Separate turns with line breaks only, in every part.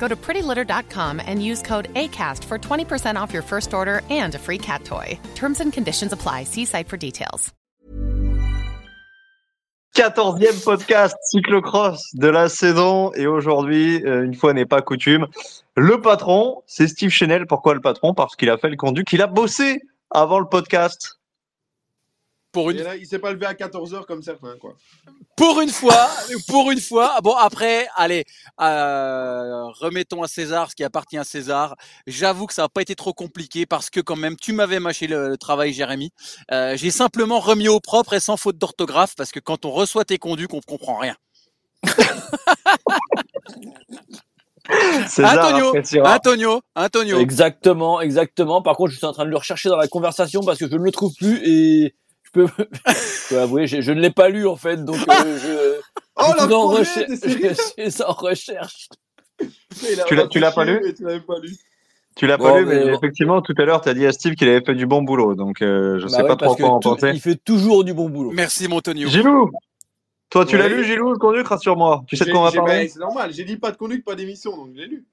Go to prettylitter.com and use code ACAST for 20% off your first order and a free cat toy. Terms and conditions apply. See site for details.
14e podcast cyclocross de la saison. Et aujourd'hui, euh, une fois n'est pas coutume, le patron, c'est Steve Chenel. Pourquoi le patron? Parce qu'il a fait le conduit, qu'il a bossé avant le podcast.
Pour
Et
une,
là, il s'est pas levé à 14h comme certains, quoi.
pour une fois, pour une fois. Bon, après, allez, euh, remettons à César ce qui appartient à César. J'avoue que ça n'a pas été trop compliqué parce que quand même, tu m'avais mâché le, le travail, Jérémy. Euh, J'ai simplement remis au propre et sans faute d'orthographe parce que quand on reçoit tes conduits, qu'on comprend rien.
César
Antonio. Antonio, Antonio.
Exactement, exactement. Par contre, je suis en train de le rechercher dans la conversation parce que je ne le trouve plus et je peux, je peux avouer, je, je ne l'ai pas lu en fait, donc euh, je,
Oh,
je suis en recher- je suis en recherche.
Tu l'as- tu l'as pas lu
Tu l'avais pas lu.
Tu l'as
Bon,
pas lu, mais,
mais bon.
effectivement, tout à l'heure, tu as dit à Steve qu'il avait fait du bon boulot. Donc, euh, je
Bah
sais
ouais,
pas trop quoi en penser.
il fait toujours du bon boulot.
Merci, mon Antonio.
Gilou Toi, tu l'as lu, Gilou, le conduit Rassure-moi. Tu sais de quoi on va parler
C'est normal, j'ai dit pas de conduite, pas d'émission, donc je l'ai lu.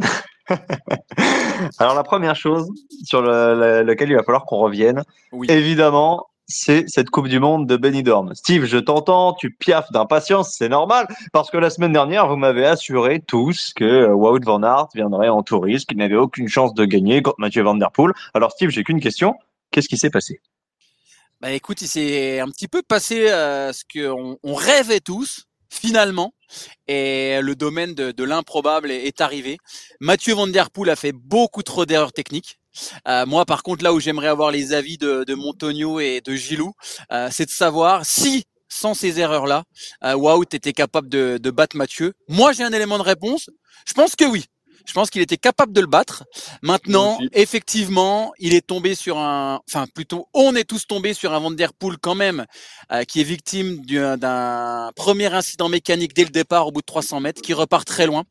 Alors, la première chose sur le- le- laquelle il va falloir qu'on revienne,
Oui.
évidemment, c'est cette Coupe du Monde de Benidorm. Steve, je t'entends, tu piaffes d'impatience, c'est normal, parce que la semaine dernière, vous m'avez assuré tous que euh, Wout van Aert viendrait en touriste, qu'il n'avait aucune chance de gagner contre Mathieu Van Der Poel. Alors, Steve, j'ai qu'une question. Qu'est-ce qui s'est passé?
Bah écoute, il s'est un petit peu passé euh, ce qu'on on rêvait tous, finalement, et le domaine de, de l'improbable est, est arrivé. Mathieu Van Der Poel a fait beaucoup trop d'erreurs techniques. Euh, moi, par contre, là où j'aimerais avoir les avis de, de Montonio et de Gilou, euh, c'est de savoir si, sans ces erreurs-là, euh, Wout était capable de, de battre Mathieu. Moi, j'ai un élément de réponse. Je pense que oui. Je pense qu'il était capable de le battre. Maintenant, effectivement, il est tombé sur un, enfin plutôt, on est tous tombés sur un Van Der Poel quand même, euh, qui est victime d'un- d'un premier incident mécanique dès le départ au bout de 300 mètres, qui repart très loin.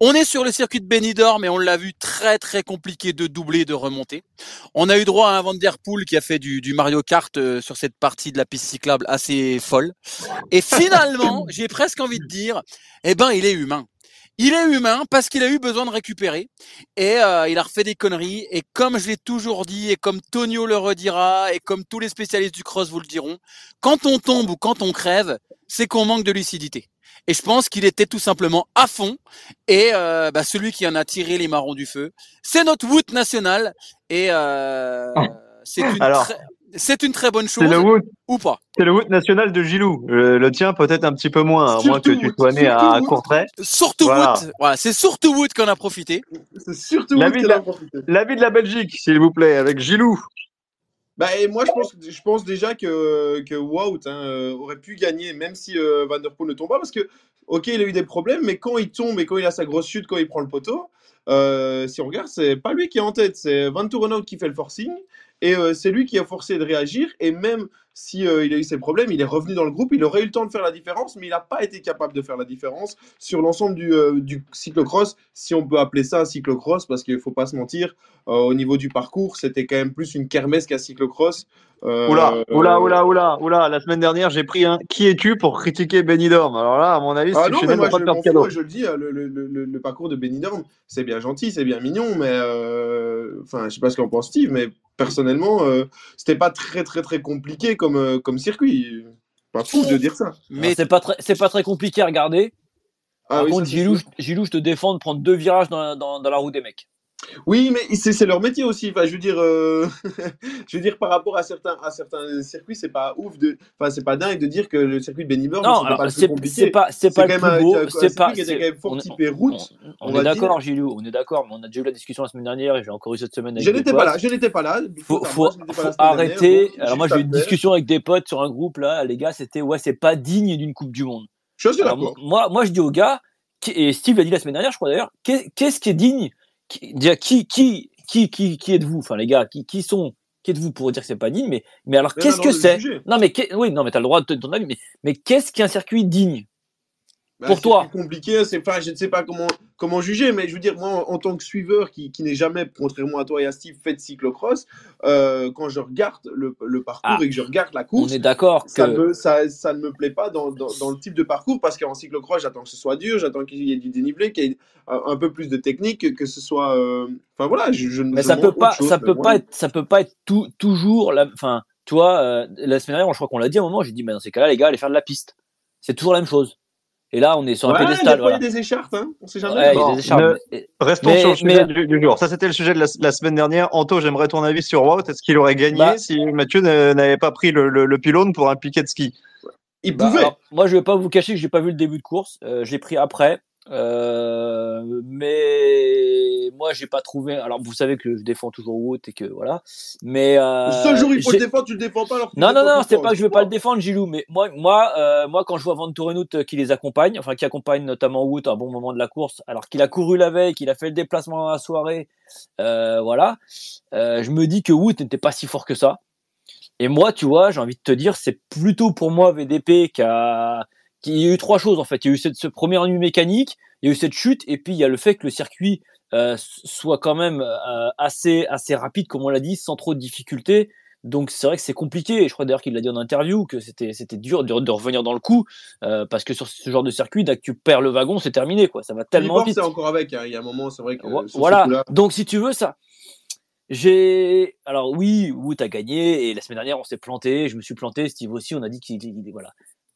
On est sur le circuit de Benidorm, mais on l'a vu très très compliqué de doubler, de remonter. On a eu droit à un Van Der Poel qui a fait du, du Mario Kart euh, sur cette partie de la piste cyclable assez folle. Et finalement, j'ai presque envie de dire, eh ben, il est humain. Il est humain parce qu'il a eu besoin de récupérer et euh, il a refait des conneries. Et comme je l'ai toujours dit et comme Tonio le redira et comme tous les spécialistes du cross vous le diront, quand on tombe ou quand on crève, c'est qu'on manque de lucidité. Et je pense qu'il était tout simplement à fond. Et euh, bah, celui qui en a tiré les marrons du feu, c'est notre Wood national. Et euh, c'est une,
Alors,
très- c'est une très bonne chose
C'est le
ou pas.
c'est le Wout national de Gilou. Euh, le tien, peut-être un petit peu moins, à moins que tu sois né à. Courtrai.
Surtout
Voilà.
Wood. Voilà, c'est surtout Wood qu'on a profité.
C'est surtout
La vie la-
a profité.
L'avis de la Belgique, s'il vous plaît, avec Gilou.
Bah, et moi, je pense, je pense déjà que, que Wout hein, euh, aurait pu gagner, même si euh, Van Der Poel ne tombe pas, parce que, ok, il a eu des problèmes, mais quand il tombe et quand il a sa grosse chute, quand il prend le poteau, euh, si on regarde, c'est pas lui qui est en tête, c'est Van Tourenhout qui fait le forcing, et euh, c'est lui qui a forcé de réagir, et même si euh, il a eu ses problèmes, il est revenu dans le groupe, il aurait eu le temps de faire la différence, mais il n'a pas été capable de faire la différence sur l'ensemble du, euh, du cyclocross, si on peut appeler ça un cyclocross, parce qu'il faut pas se mentir, euh, au niveau du parcours, c'était quand même plus une kermesse qu'un cyclocross.
Oula, oula, oula, oula, oula. La semaine dernière, j'ai pris un Qui es-tu pour critiquer Benidorm Alors là, à mon avis,
Ah non, mais moi
pas
je
faire
je le dis, euh, le, le- le- le parcours de Benidorm, c'est bien gentil, c'est bien mignon, mais enfin, je sais pas ce qu'en pense Steve, mais personnellement, euh, c'était pas très très très compliqué comme, euh, comme circuit. Pas fou de dire ça.
Mais c'est pas très, c'est pas très compliqué à regarder.
Ah
Par
oui,
contre, Gilou, je- Gilou, je te défends de prendre deux virages dans, la- dans, dans la roue des mecs.
Oui, mais c'est c'est leur métier aussi. Enfin, je veux dire, euh, je veux dire par rapport à certains à certains circuits, c'est pas ouf de, enfin, c'est pas dingue de dire que le circuit de Benidorm
alors,
pas
c'est
compliqué.
c'est pas, c'est pas le plus beau, c'est pas. c'est-
quand même fort typé route.
on,
on
on est d'accord, Gilou, on est d'accord, mais on a déjà eu la discussion la semaine dernière et j'ai encore eu cette semaine avec
Je n'étais pas là, je n'étais pas là.
Faut, faut,
moi, pas
faut
dernière,
arrêter.
donc,
Alors moi j'ai eu une discussion avec des potes sur un groupe là, les gars, c'était ouais, c'est pas digne d'une Coupe du Monde.
Je suis d'accord.
moi, moi je dis aux gars, et Steve l'a dit la semaine dernière, je crois d'ailleurs, qu'est- qu'est-ce qui est digne qui, qui, qui, qui, qui, qui êtes-vous? Enfin les gars, qui, qui sont qui êtes-vous pour dire que c'est pas digne Mais, mais alors qu'est-ce que c'est? Non mais qu'est- oui, non mais t'as le droit de ton avis, mais mais qu'est-ce qu'un circuit digne?
Bah,
pour
c'est
toi
plus compliqué, c'est enfin, je ne sais pas comment comment juger, mais je veux dire moi en, en tant que suiveur qui, qui n'est jamais, contrairement à toi et à Steve, fait de cyclocross, euh, quand je regarde le, le parcours
Ah,
et que je regarde la
On
course,
est d'accord
ça,
que
me, ça, ça ne me plaît pas dans, dans, dans le type de parcours parce qu'en cyclocross, j'attends que ce soit dur, j'attends qu'il y ait du dénivelé, qu'il y ait un, peu plus de technique, que, ce soit. euh, Enfin voilà, je, je,
Mais
je
ça peut pas,
autre chose,
ça
mais
peut
moi-
pas être, ça peut pas être tout, toujours la, enfin, tu vois, euh, la semaine dernière, je crois qu'on l'a dit à un moment, j'ai dit, mais dans ces cas-là, les gars, allez faire de la piste. C'est toujours la même chose. Et là, on est sur un
Ouais, des
pédestal,
il y
voilà.
a des écharpes, hein, on sait jamais.
Ouais, il y a
Bon,
des écharpes.
ne-
mais-
Restons
Mais-
sur le sujet
mais-
du, du jour. Ça, c'était le sujet de la, la semaine dernière. Anto, j'aimerais ton avis sur Wout. Est-ce qu'il aurait gagné
Bah-
si Mathieu n'a- n'avait pas pris le, le- le pylône pour un piquet de ski?
Il
Bah,
pouvait.
alors, moi, je vais pas vous cacher que j'ai pas vu le début de course. Euh, j'ai pris après. Euh, mais moi, j'ai pas trouvé. Alors, vous savez que je défends toujours Wout et que voilà. Mais euh,
le seul jour où il faut le défendre, tu le défends pas alors que
Non, non, non, c'est pas que je
tu
pas le
vois.
défendre, Gilou, mais moi, moi, euh, moi, quand je vois Van Torenhout qui les accompagne, enfin qui accompagne notamment Wout à un bon moment de la course, alors qu'il a couru la veille, qu'il a fait le déplacement dans la soirée, euh, voilà, euh, je me dis que Wout n'était pas si fort que ça. Et moi, tu vois, j'ai envie de te dire, c'est plutôt pour moi VDP qui a, qui il y a eu trois choses en fait. Il y a eu cette, ce premier ennui mécanique, il y a eu cette chute, et puis il y a le fait que le circuit euh, soit quand même euh, assez, assez rapide, comme on l'a dit, sans trop de difficultés. Donc c'est vrai que c'est compliqué. Et je crois d'ailleurs qu'il l'a dit en interview que c'était c'était dur de, de revenir dans le coup euh, parce que sur ce genre de circuit, dès que tu perds le wagon, c'est terminé quoi. Ça va tellement vite.
c'est encore avec. hein. Il y a un moment, c'est vrai que.
Voilà. Donc si tu veux ça, j'ai alors oui, Wout a gagné et la semaine dernière on s'est planté. Je me suis planté. Steve aussi. On a dit qu'il il- voilà.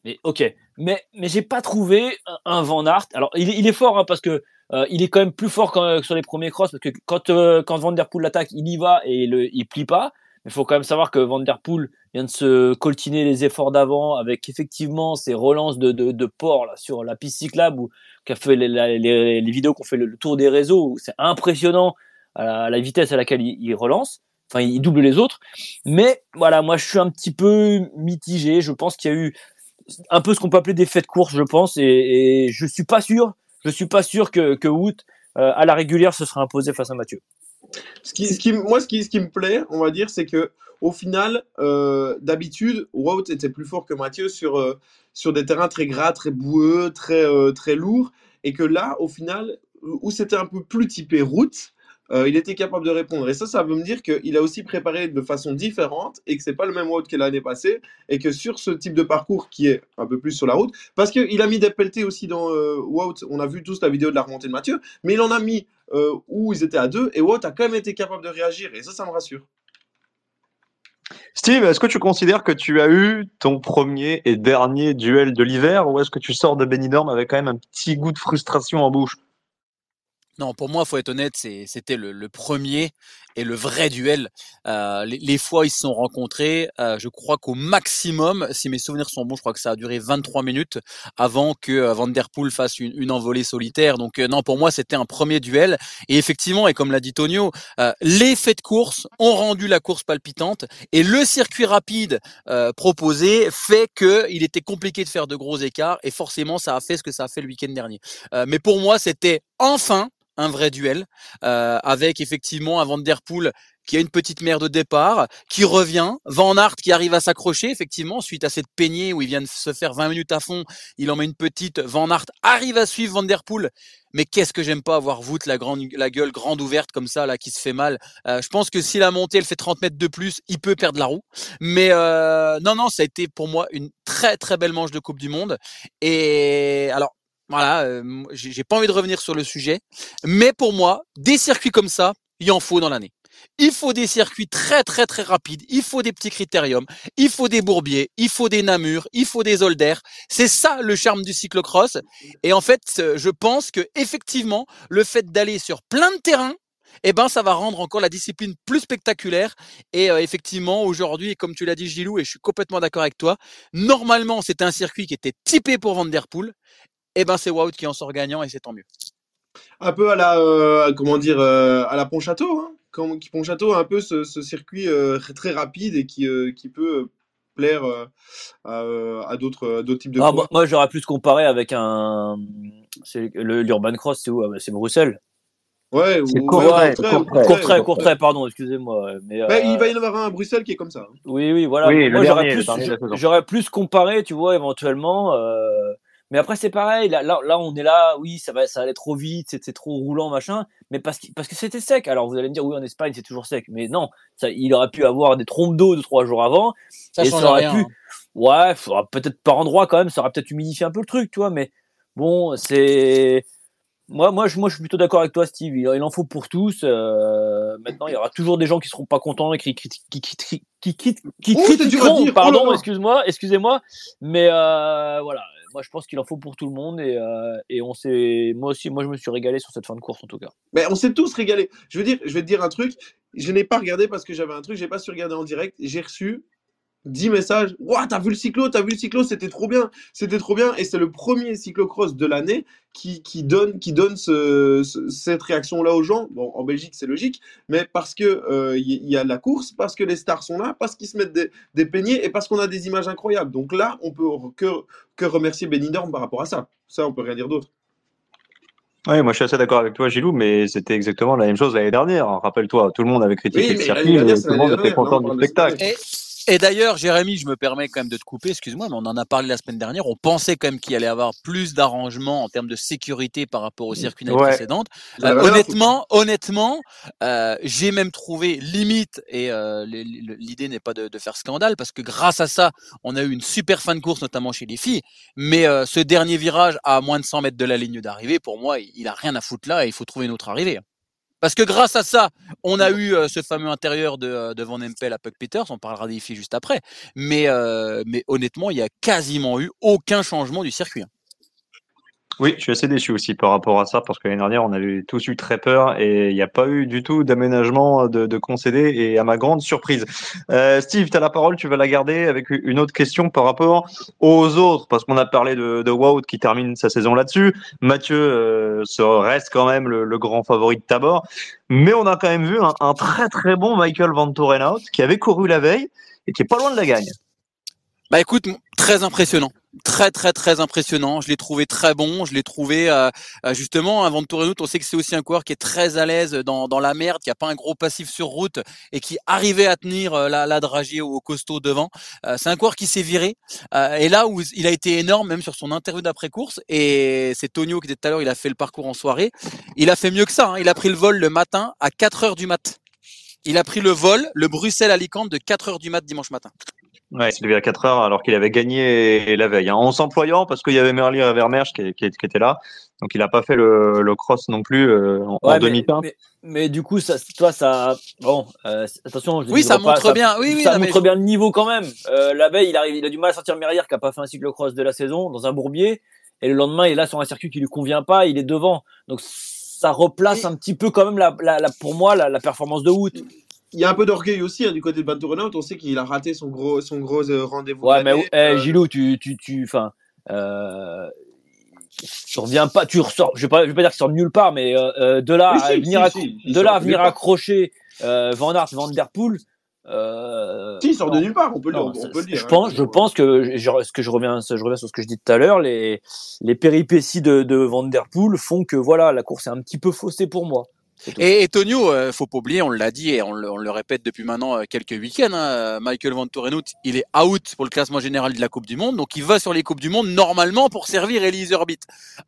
Mais ok. Mais mais j'ai pas trouvé un, Van Aert. Alors il, est- il est fort hein, parce que euh, il est quand même plus fort que sur les premiers crosses parce que quand euh, quand Van Der Poel l'attaque, il y va et le, il plie pas. Il faut quand même savoir que Van Der Poel vient de se coltiner les efforts d'avant avec effectivement ces relances de, de, de port là, sur la piste cyclable où qu'a fait les, les, les, vidéos qu'on fait le, tour des réseaux c'est impressionnant la, vitesse à laquelle il, il relance. Enfin, il double les autres. Mais voilà, moi je suis un petit peu mitigé. Je pense qu'il y a eu un peu ce qu'on peut appeler des faits de course, je pense, et, et je suis pas sûr. Je suis pas sûr que, que euh, à la régulière se sera imposé face à Mathieu.
Moi, ce qui, me plaît, on va dire, c'est que au final, euh, d'habitude, Wout était plus fort que Mathieu sur, euh, sur des terrains très gras, très boueux, très, très lourds, et que là, au final, où c'était un peu plus typé route, il était capable de répondre. Et ça, ça veut me dire qu'il a aussi préparé de façon différente et que c'est pas le même Wout que l'année passée, et que sur ce type de parcours qui est un peu plus sur la route, parce qu'il a mis des pelletés aussi dans euh, Wout, on a vu tous la vidéo de la remontée de Mathieu, mais il en a mis euh, où ils étaient à deux, et Wout a quand même été capable de réagir, et ça, ça me rassure.
Steve, est-ce que tu considères que tu as eu ton premier et dernier duel de l'hiver ou est-ce que tu sors de Benidorm avec quand même un petit goût de frustration en bouche?
Non, pour moi, faut être honnête, c'était le, le premier et le vrai duel. Euh, les, les fois ils se sont rencontrés, euh, je crois qu'au maximum, si mes souvenirs sont bons, je crois que ça a duré 23 minutes avant que euh, Van Der Poel fasse une, une envolée solitaire. Donc euh, non, pour moi, c'était un premier duel. Et effectivement, et comme l'a dit Tonio, euh, les faits de course ont rendu la course palpitante et le circuit rapide proposé fait qu'il était compliqué de faire de gros écarts et forcément, ça a fait ce que ça a fait le week-end dernier. Mais pour moi, c'était enfin un vrai duel euh, avec effectivement un Van Der Poel qui a une petite mère de départ, qui revient, Van Aert qui arrive à s'accrocher effectivement suite à cette peignée où il vient de se faire 20 minutes à fond, il en met une petite, Van Aert arrive à suivre Van Der Poel, mais qu'est-ce que j'aime pas avoir Wout la grande la gueule grande ouverte comme ça là qui se fait mal. Euh, je pense que si la montée elle fait 30 mètres de plus, il peut perdre la roue. Mais euh, non non, ça a été pour moi une très très belle manche de Coupe du Monde et alors voilà, euh, j'ai pas envie de revenir sur le sujet, mais pour moi, des circuits comme ça, il en faut dans l'année. Il faut des circuits très très très rapides. Il faut des petits critériums. Il faut des bourbiers. Il faut des namurs. Il faut des holders. C'est ça le charme du cyclocross. Et en fait, je pense que effectivement, le fait d'aller sur plein de terrains, eh ben, ça va rendre encore la discipline plus spectaculaire. Et euh, effectivement, aujourd'hui, comme tu l'as dit, Gilou, et je suis complètement d'accord avec toi, normalement, c'était un circuit qui était typé pour Van Der Poel. Eh ben, c'est Wout qui en sort gagnant et c'est tant mieux.
Un peu à la, euh, comment dire, euh, à la Pontchâteau, hein Comme, qui Pontchâteau a un peu ce, circuit très rapide et qui, qui peut plaire à, d'autres d'autres types de
ah, moi, j'aurais plus comparé avec un l'urban cross c'est où c'est Bruxelles
Ouais,
c'est Courtrai, Courtrai, Courtrai, pardon, excusez-moi. Mais,
bah, il va y en avoir un à Bruxelles qui est comme ça. Hein.
Oui, oui, voilà. Moi, j'aurais plus, j'aurais plus comparé, tu vois, éventuellement. Euh... Mais après, c'est pareil. Là, là, là, on est là. Oui, ça va, ça allait trop vite. C'était trop roulant, machin. Mais parce que, parce que c'était sec. Alors, vous allez me dire, oui, en Espagne, c'est toujours sec. Mais non, ça, il aurait pu avoir des trompes d'eau de trois jours avant.
Ça et ça aurait rien. pu. Hein.
Ouais, peut-être par endroit quand même. Ça aurait peut-être humidifié un peu le truc, tu vois. Mais bon, c'est moi, moi, je, moi, je suis plutôt d'accord avec toi, Steve. Il, il en faut pour tous. Euh, maintenant, il y aura toujours des gens qui seront pas contents et qui qui qui qui qui, qui, qui, qui oh, critiqueront. Oh pardon, excuse-moi, excusez-moi. Mais euh, voilà, moi, je pense qu'il en faut pour tout le monde et euh, et on s'est, moi aussi, moi, je me suis régalé sur cette fin de course en tout cas.
Mais on s'est tous régalés. Je veux dire, je vais te dire un truc. Je n'ai pas regardé parce que j'avais un truc. J'ai pas su regarder en direct. J'ai reçu 10 messages. Waouh, t'as vu le cyclo, t'as vu le cyclo, c'était trop bien, c'était trop bien. Et c'est le premier cyclocross de l'année qui, qui, donne, qui donne ce, cette réaction-là aux gens. Bon, en Belgique, c'est logique, mais parce que euh, il y, a la course, parce que les stars sont là, parce qu'ils se mettent des, des peignets et parce qu'on a des images incroyables. Donc là, on peut que, que remercier Benidorm par rapport à ça. Ça, on peut rien dire d'autre.
Oui, moi je suis assez d'accord avec toi, Gilou, mais c'était exactement la même chose l'année dernière. Rappelle-toi, tout le monde avait critiqué le circuit, mais tout le monde était content du spectacle.
Et d'ailleurs, Jérémy, je me permets quand même de te couper, excuse-moi, mais on en a parlé la semaine dernière. On pensait quand même qu'il allait y avoir plus d'arrangements en termes de sécurité par rapport au circuit ouais. précédente. Euh, honnêtement, honnêtement, euh, j'ai même trouvé limite, et euh, l'idée n'est pas de, de, faire scandale, parce que grâce à ça, on a eu une super fin de course, notamment chez les filles. Mais euh, ce dernier virage à moins de 100 mètres de la ligne d'arrivée, pour moi, il a rien à foutre là et il faut trouver une autre arrivée. Parce que grâce à ça, on a eu euh, ce fameux intérieur de, euh, de Van Empel à Puck Peters, on parlera des filles juste après. Mais, euh, honnêtement, il n'y a quasiment eu aucun changement du circuit. Hein.
Oui, je suis assez déçu aussi par rapport à ça parce que l'année dernière, on avait tous eu très peur et il n'y a pas eu du tout d'aménagement de, de concéder et à ma grande surprise. Euh, Steve, tu as la parole, tu vas la garder avec une autre question par rapport aux autres parce qu'on a parlé de, de Wout qui termine sa saison là-dessus. Mathieu euh, reste quand même le, le, grand favori de Tabor, mais on a quand même vu un, un très très bon Michael Van Torenhout qui avait couru la veille et qui est pas loin de la gagne.
Bah écoute, très impressionnant très très très impressionnant. Je l'ai trouvé très bon. Je l'ai trouvé euh, euh justement avant de tourner on sait que c'est aussi un coureur qui est très à l'aise dans, dans la merde, qui a pas un gros passif sur route et qui arrivait à tenir euh, la, la dragée au costaud devant. Euh, c'est un coureur qui s'est viré. et là où il a été énorme, même sur son interview d'après course, et c'est Tonio qui était tout à l'heure, il a fait le parcours en soirée. Il a fait mieux que ça. Hein. Il a pris le vol le matin à 4 heures du mat. Il a pris le vol, le Bruxelles-Alicante de 4 heures du mat dimanche matin.
Ouais, il s'est levé à 4 heures alors qu'il avait gagné la veille. Hein, en s'employant parce qu'il y avait Merlier et Vermerge qui, qui, qui était là. Donc il n'a pas fait le, le, cross non plus euh, en, ouais, demi-teinte.
Mais, mais, du coup, ça, toi, ça. Bon, euh, attention. Je
oui, ça montre
pas,
bien. Ça, oui, oui,
ça montre bien le niveau quand même. Euh, la veille, il, arrive, il a du mal à sortir Merlier qui n'a pas fait un cyclo-cross de la saison dans un bourbier. Et le lendemain, il est là sur un circuit qui lui convient pas. Il est devant. Donc ça replace un petit peu quand même la, la, la pour moi la, la performance de Wood
il y a un peu d'orgueil aussi hein, du côté de Bantourenout. On sait qu'il a raté son gros, son gros euh, rendez-vous.
Ouais, mais eh, euh... Gilou, tu, tu, tu, enfin, euh, tu reviens pas, tu ressors. Je vais pas, je vais pas dire qu'il sort de nulle part, mais euh, euh de là, à venir, si, si, de là à venir accrocher euh, Van Aert, Van Der Poel.
Euh, si, il sort de nulle part, on peut, non, le, on peut le dire.
Je hein, pense, je pense que je, ce que je reviens, je reviens sur ce que je dis tout à l'heure, les, les péripéties de, de Van Der Poel font que voilà, la course est un petit peu faussée pour moi.
Et, et Tonio, euh, faut pas oublier, on l'a dit et on le, on le, répète depuis maintenant euh, quelques week-ends, hein, Michael Van Torenhout, il est out pour le classement général de la Coupe du Monde, donc il va sur les Coupes du Monde normalement pour servir Elise Orbit.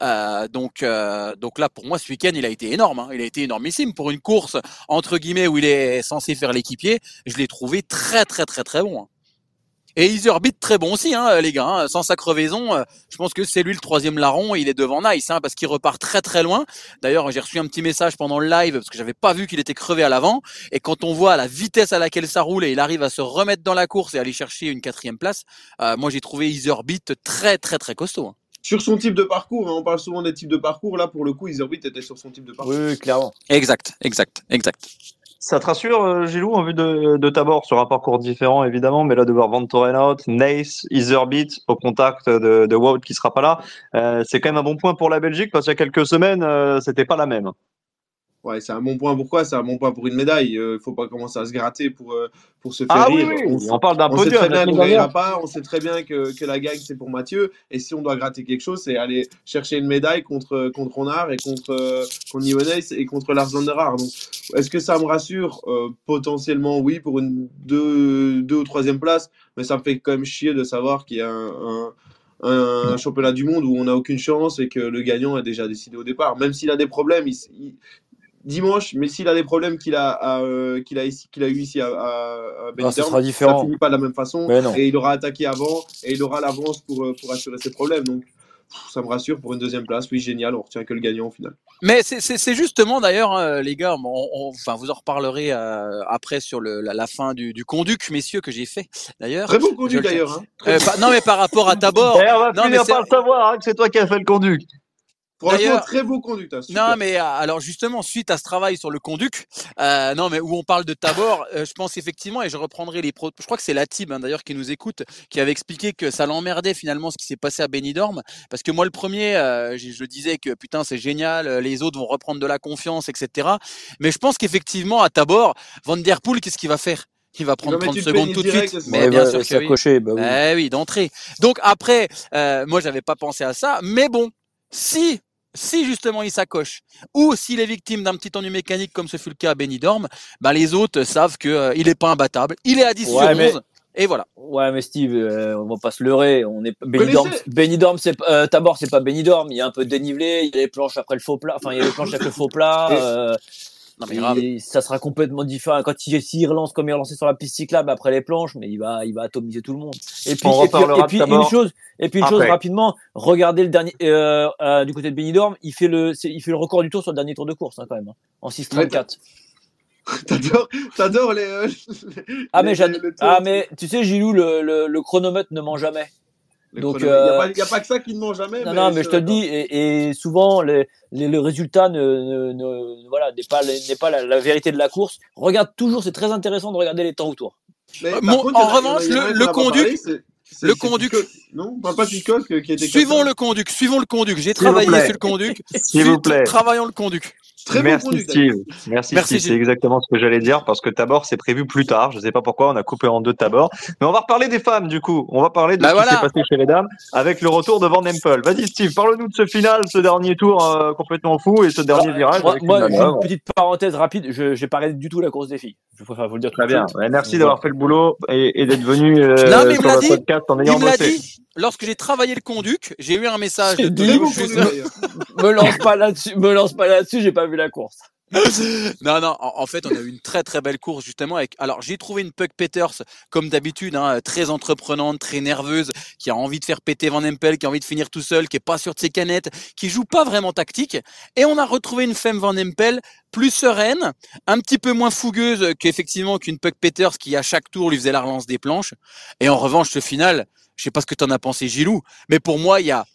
Euh, donc, euh, donc là, pour moi, ce week-end, il a été énorme, hein, il a été énormissime pour une course entre guillemets où il est censé faire l'équipier. Je l'ai trouvé très, très, très, très bon. Hein. Et Iserbeat très bon aussi, hein, les gars. hein. Sans sa crevaison, euh, je pense que c'est lui le troisième larron. Il est devant Nice, hein, parce qu'il repart très très loin. D'ailleurs, j'ai reçu un petit message pendant le live parce que j'avais pas vu qu'il était crevé à l'avant. Et quand on voit la vitesse à laquelle ça roule et il arrive à se remettre dans la course et aller chercher une quatrième place, euh, moi j'ai trouvé Iserbeat très très très costaud. hein.
Sur son type de parcours, hein, on parle souvent des types de parcours. Là, pour le coup, Iserbeat était sur son type de parcours.
Oui, clairement.
Exact, exact, exact.
Ça te rassure, euh, Gilou, en vue de, de Tabor, sur un parcours différent évidemment, mais là de voir Van Torenhout, Nace, Iserbeat au contact de, de Wout qui sera pas là, euh, c'est quand même un bon point pour la Belgique parce qu'il y a quelques semaines, euh, c'était pas la même.
Ouais, c'est un bon point. Pourquoi? C'est un bon point pour une médaille. Il faut pas commencer à se gratter pour, euh, pour se faire
Ah oui,
rire.
oui,
On
on parle d'un
On sait
podium.
très bien qu'on pas, on sait très bien que, que la gagne c'est pour Mathieu, et si on doit gratter quelque chose, c'est aller chercher une médaille contre, contre Ronard et contre, euh, contre et contre Lars van der Haar. Donc, est-ce que ça me rassure? Euh, Potentiellement oui, pour une deux, deux ou troisième place, mais ça me fait quand même chier de savoir qu'il y a un, un, un championnat du monde où on n'a aucune chance et que le gagnant est déjà décidé au départ. Même s'il a des problèmes, il- dimanche, mais s'il a des problèmes qu'il a, à, euh, qu'il a, ici, qu'il a eu ici à, à,
Ah,
Benidorm,
sera différent.
ça finit pas de la même façon
Mais
et il aura attaqué avant et il aura l'avance pour, euh, pour assurer ses problèmes. Donc ça me rassure pour une deuxième place. Oui, génial, on retient que le gagnant au final.
Mais c'est- c'est c'est justement d'ailleurs, hein, les gars, on, on- enfin vous en reparlerez euh, après sur le, la, la fin du, du conduc, messieurs, que j'ai fait d'ailleurs.
Très conduit
le-
d'ailleurs. Hein.
Euh, non mais par rapport à Tabor,
on va
Non, mais
finir
c'est-
par le savoir hein, que c'est toi qui as fait le conduit.
Franchement,
D'ailleurs-
très beau conduit. hein.
Non, mais euh, alors justement, suite à ce travail sur le conduc, euh, non, mais où on parle de Tabor, euh, je pense effectivement, et je reprendrai les pros, je crois que c'est Latib hein, d'ailleurs qui nous écoute, qui avait expliqué que ça l'emmerdait finalement ce qui s'est passé à Benidorm, parce que moi le premier, euh, je, je disais que putain c'est génial, euh, les autres vont reprendre de la confiance, etc. Mais je pense qu'effectivement à Tabor, Van Der Poel, qu'est-ce qu'il va faire? Il va prendre
mettre
30
une
secondes tout de suite. Mais bien
bah,
sûr que oui.
coché, bah oui.
Eh oui, d'entrée. Donc après, euh, moi j'avais pas pensé à ça, mais bon, si si justement il s'accroche, ou s'il est victime d'un petit ennui mécanique comme ce fut le cas à Benidorm, bah les autres savent que euh, il est pas imbattable, il est à 10
Ouais,
sur 11,
mais-
et voilà.
Ouais, mais Steve, euh, on va pas se leurrer. On est Benidorm,
connaissez
Benidorm, c'est pas- euh, Tabor, c'est pas Benidorm. Il y a un peu de dénivelé, il y a les planches après le faux plat. Enfin, il y a les planches avec le faux plat. Euh,
Non mais grave.
il- ça sera complètement différent. Quand il, s'il relance comme il relancé sur la piste cyclable après les planches, mais il va, il va atomiser tout le monde. Et puis,
On
et puis,
reparlera
et puis
de
une chose, et puis une chose rapidement. Regardez le dernier euh, euh, du côté de Benidorm, il fait le, il fait le record du tour sur le dernier tour de course hein, quand même, hein, en 6:34.
T'adores, t'adores les. euh,
Ah
les-
mais j'ad-
le tour.
ah mais tu sais Gilou le, le, le chronomètre ne ment jamais.
Les
donc.
Il n'y
euh,
a, pas- y a pas que ça qui ne ment jamais.
Non
mais
non mais je te le dis et, et souvent les, les- le résultat ne, ne, ne- voilà n'est pas n'est pas la, la vérité de la course. Regarde toujours c'est très intéressant de regarder les temps autour.
Mais
Euh, mon-
contre,
en revanche, le- le
c'est- c'est-
le conduc-.
Non, pas pas Pitcock qui était
Suivons le conduc, suivons le conduc. J'ai travaillé sur le conduc.
S'il vous plaît.
Travaillons le conduc.
Très
Merci. Steve. Merci,
Merci,
Steve. C'est exactement ce que j'allais dire parce que Tabor c'est prévu plus tard. Je sais pas pourquoi on a coupé en deux Tabor. Mais on va reparler des femmes du coup. On va parler de
Bah
ce
voilà.
qui s'est passé chez les dames avec le retour de Van Empel. Vas-y Steve, parle-nous de ce final, ce dernier tour euh, complètement fou et ce dernier virage.
Moi,
avec
moi,
une
petite parenthèse rapide. Je j'ai pas regardé du tout la course des filles. Je préfère vous le dire tout
Très bien. Ouais, merci d'avoir fait le boulot et, et d'être venu euh,
Non,
sur le podcast en ayant bossé.
Lorsque j'ai travaillé le conduc, j'ai eu un message de.
Me lance pas là-dessus. Me lance pas là-dessus. J'ai pas vu la course.
non, non, en, en fait, on a eu une très très belle course justement. Avec, alors, j'ai trouvé une Puck Peters comme d'habitude, hein, très entreprenante, très nerveuse, qui a envie de faire péter Van Empel, qui a envie de finir tout seul, qui est pas sûr de ses canettes, qui joue pas vraiment tactique. Et on a retrouvé une femme Van Empel plus sereine, un petit peu moins fougueuse qu'effectivement qu'une Puck Peters qui à chaque tour lui faisait la relance des planches. Et en revanche, ce final, je sais pas ce que t'en as pensé, Gilou, mais pour moi, il y a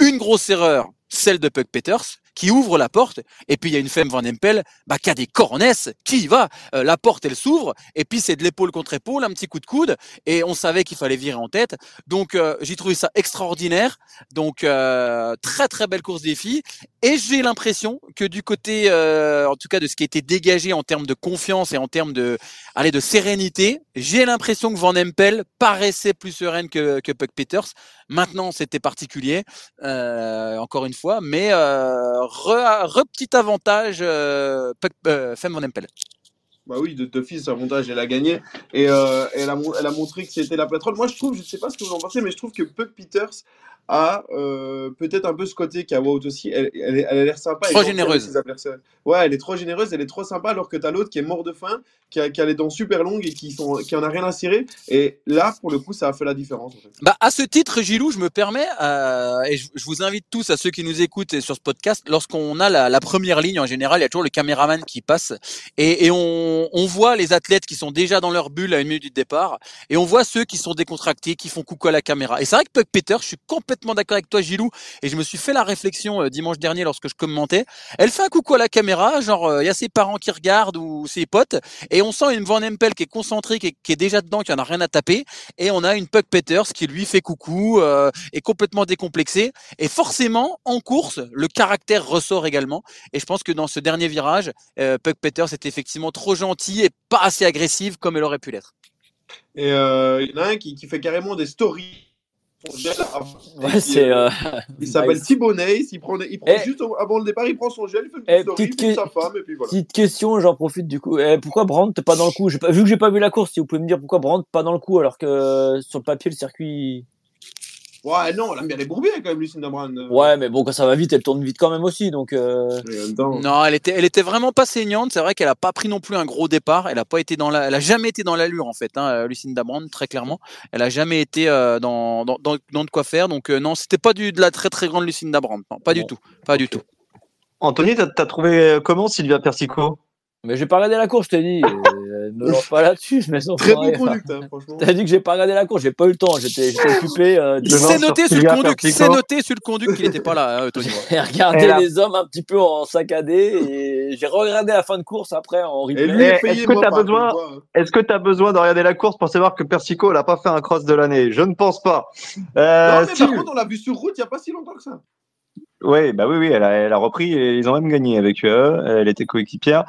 une grosse erreur, celle de Puck Peters, qui ouvre la porte, et puis il y a une femme Van Empel bah, qui a des cornesses, qui y va Euh, La porte, elle s'ouvre, et puis c'est de l'épaule contre épaule, un petit coup de coude, et on savait qu'il fallait virer en tête. Donc euh, j'ai trouvé ça extraordinaire. Donc euh, très très belle course des filles, et j'ai l'impression que du côté, euh, en tout cas de ce qui a été dégagé en termes de confiance et en termes de, allez, de sérénité, j'ai l'impression que Van Empel paraissait plus sereine que, que Puck Peters. Maintenant, c'était particulier, euh, encore une fois, mais euh, re, petit avantage euh, euh, Femme Van Empel.
Bah oui, de d'office, avantage, elle a gagné. Et elle, a, elle a montré que c'était la patronne. Moi, je trouve, je ne sais pas ce que vous en pensez, mais je trouve que Puck Peters a euh, peut-être un peu ce côté qu'a Wout aussi. Elle, elle, a l'air sympa.
Trop généreuse.
Ouais, elle est trop généreuse, elle est trop sympa, alors que t'as l'autre qui est mort de faim, qui a, qui a les dents super longues et qui, sont, qui en a rien à cirer. Et là, pour le coup, ça a fait la différence. En fait.
Bah, à ce titre, Gilou, je me permets, euh, et je, je vous invite tous à ceux qui nous écoutent sur ce podcast, lorsqu'on a la, la première ligne, en général, il y a toujours le caméraman qui passe, et, et on, on voit les athlètes qui sont déjà dans leur bulle à une minute du départ, et on voit ceux qui sont décontractés, qui font coucou à la caméra. Et c'est vrai que Puck Peter, je suis complètement d'accord avec toi, Gilou, et je me suis fait la réflexion euh, dimanche dernier lorsque je commentais. Elle fait un coucou à la caméra, genre euh, il y a ses parents qui regardent ou ses potes, et on sent une Van Empel qui est concentrique et qui est déjà dedans, qui en a rien à taper, et on a une Puck Peters qui lui fait coucou, euh, est complètement décomplexé, et forcément en course le caractère ressort également. Et je pense que dans ce dernier virage, euh, Puck Peters est effectivement trop gentil et pas assez agressive comme elle aurait pu l'être.
Et euh, il y en a un qui, qui fait carrément des stories. Gel
Ouais, c'est.
euh,
euh,
Il s'appelle
nice.
Thibonnet, il prend, il prend
Eh.
juste avant le départ, il prend son gel, il fait une
Eh,
petite story,
petite
il filme
que-
sa femme, et puis voilà.
Petite question, j'en profite du coup. Eh, pourquoi Brandt pas dans le coup? Pas, Vu que j'ai pas vu la course, si vous pouvez me dire pourquoi Brandt pas dans le coup alors que euh, sur le papier le circuit.
Ouais, non, elle aime bien les bourbiers quand même, Lucinda Brown. euh.
Ouais, mais bon, quand ça va vite, elle tourne vite quand même aussi. Donc, euh,
Non, elle était, elle était vraiment pas saignante. C'est vrai qu'elle a pas pris non plus un gros départ. Elle a pas été dans la, elle a jamais été dans l'allure en fait. Hein, Lucinda Brand, très clairement, elle a jamais été euh, dans, dans, dans, dans de quoi faire. Donc euh, non, c'était pas du, de la très très grande Lucinda Brand. Non, pas du tout, pas du tout.
Anthony, t'as t'as trouvé euh, comment Sylvia Persico?
Mais j'ai pas regardé la course, je t'ai dit. Me lance pas là-dessus, mais non,
Très bon conduct, hein, franchement.
T'as dit que j'ai pas regardé la course, j'ai pas eu le temps. J'étais occupé. Euh,
C'est
sur
noté sur le conduct. C'est noté sur le conduct qu'il n'était pas là, hein, Tony.
J'ai regardé
là-
les hommes un petit peu en saccadé et j'ai regardé la fin de course après en replay.
Eh,
est
est-ce que t'as besoin-
contre, hein.
Est-ce que tu as besoin de regarder la course pour savoir que Persico n'a pas fait un cross de l'année? Je ne pense pas. Euh,
Non, mais par contre, on l'a vu sur route il n'y a pas si longtemps que ça.
Ouais, bah oui, oui, elle a, elle a repris et ils ont même gagné avec eux. Elle était coéquipière.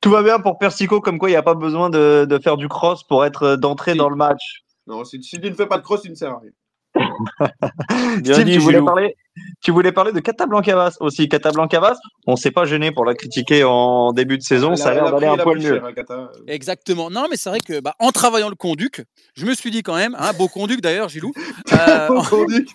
Tout va bien pour Persico, comme quoi il n'y a pas besoin de, de faire du cross pour être d'entrée
Si.
dans le match.
Non, si, si tu ne fais pas de cross, tu ne sers à rien.
Steve,
dit,
tu, voulais parler, tu voulais parler de Catablancavas aussi. Catablancavas, on s'est pas gêné pour la critiquer en début de saison. Ça a l'air
pris-
d'aller un poil mieux.
cher, hein.
Exactement. Non, mais c'est vrai que bah, en travaillant le conduct, je me suis dit quand même, hein, beau conduct d'ailleurs, Gilou. euh,
Bon conduct.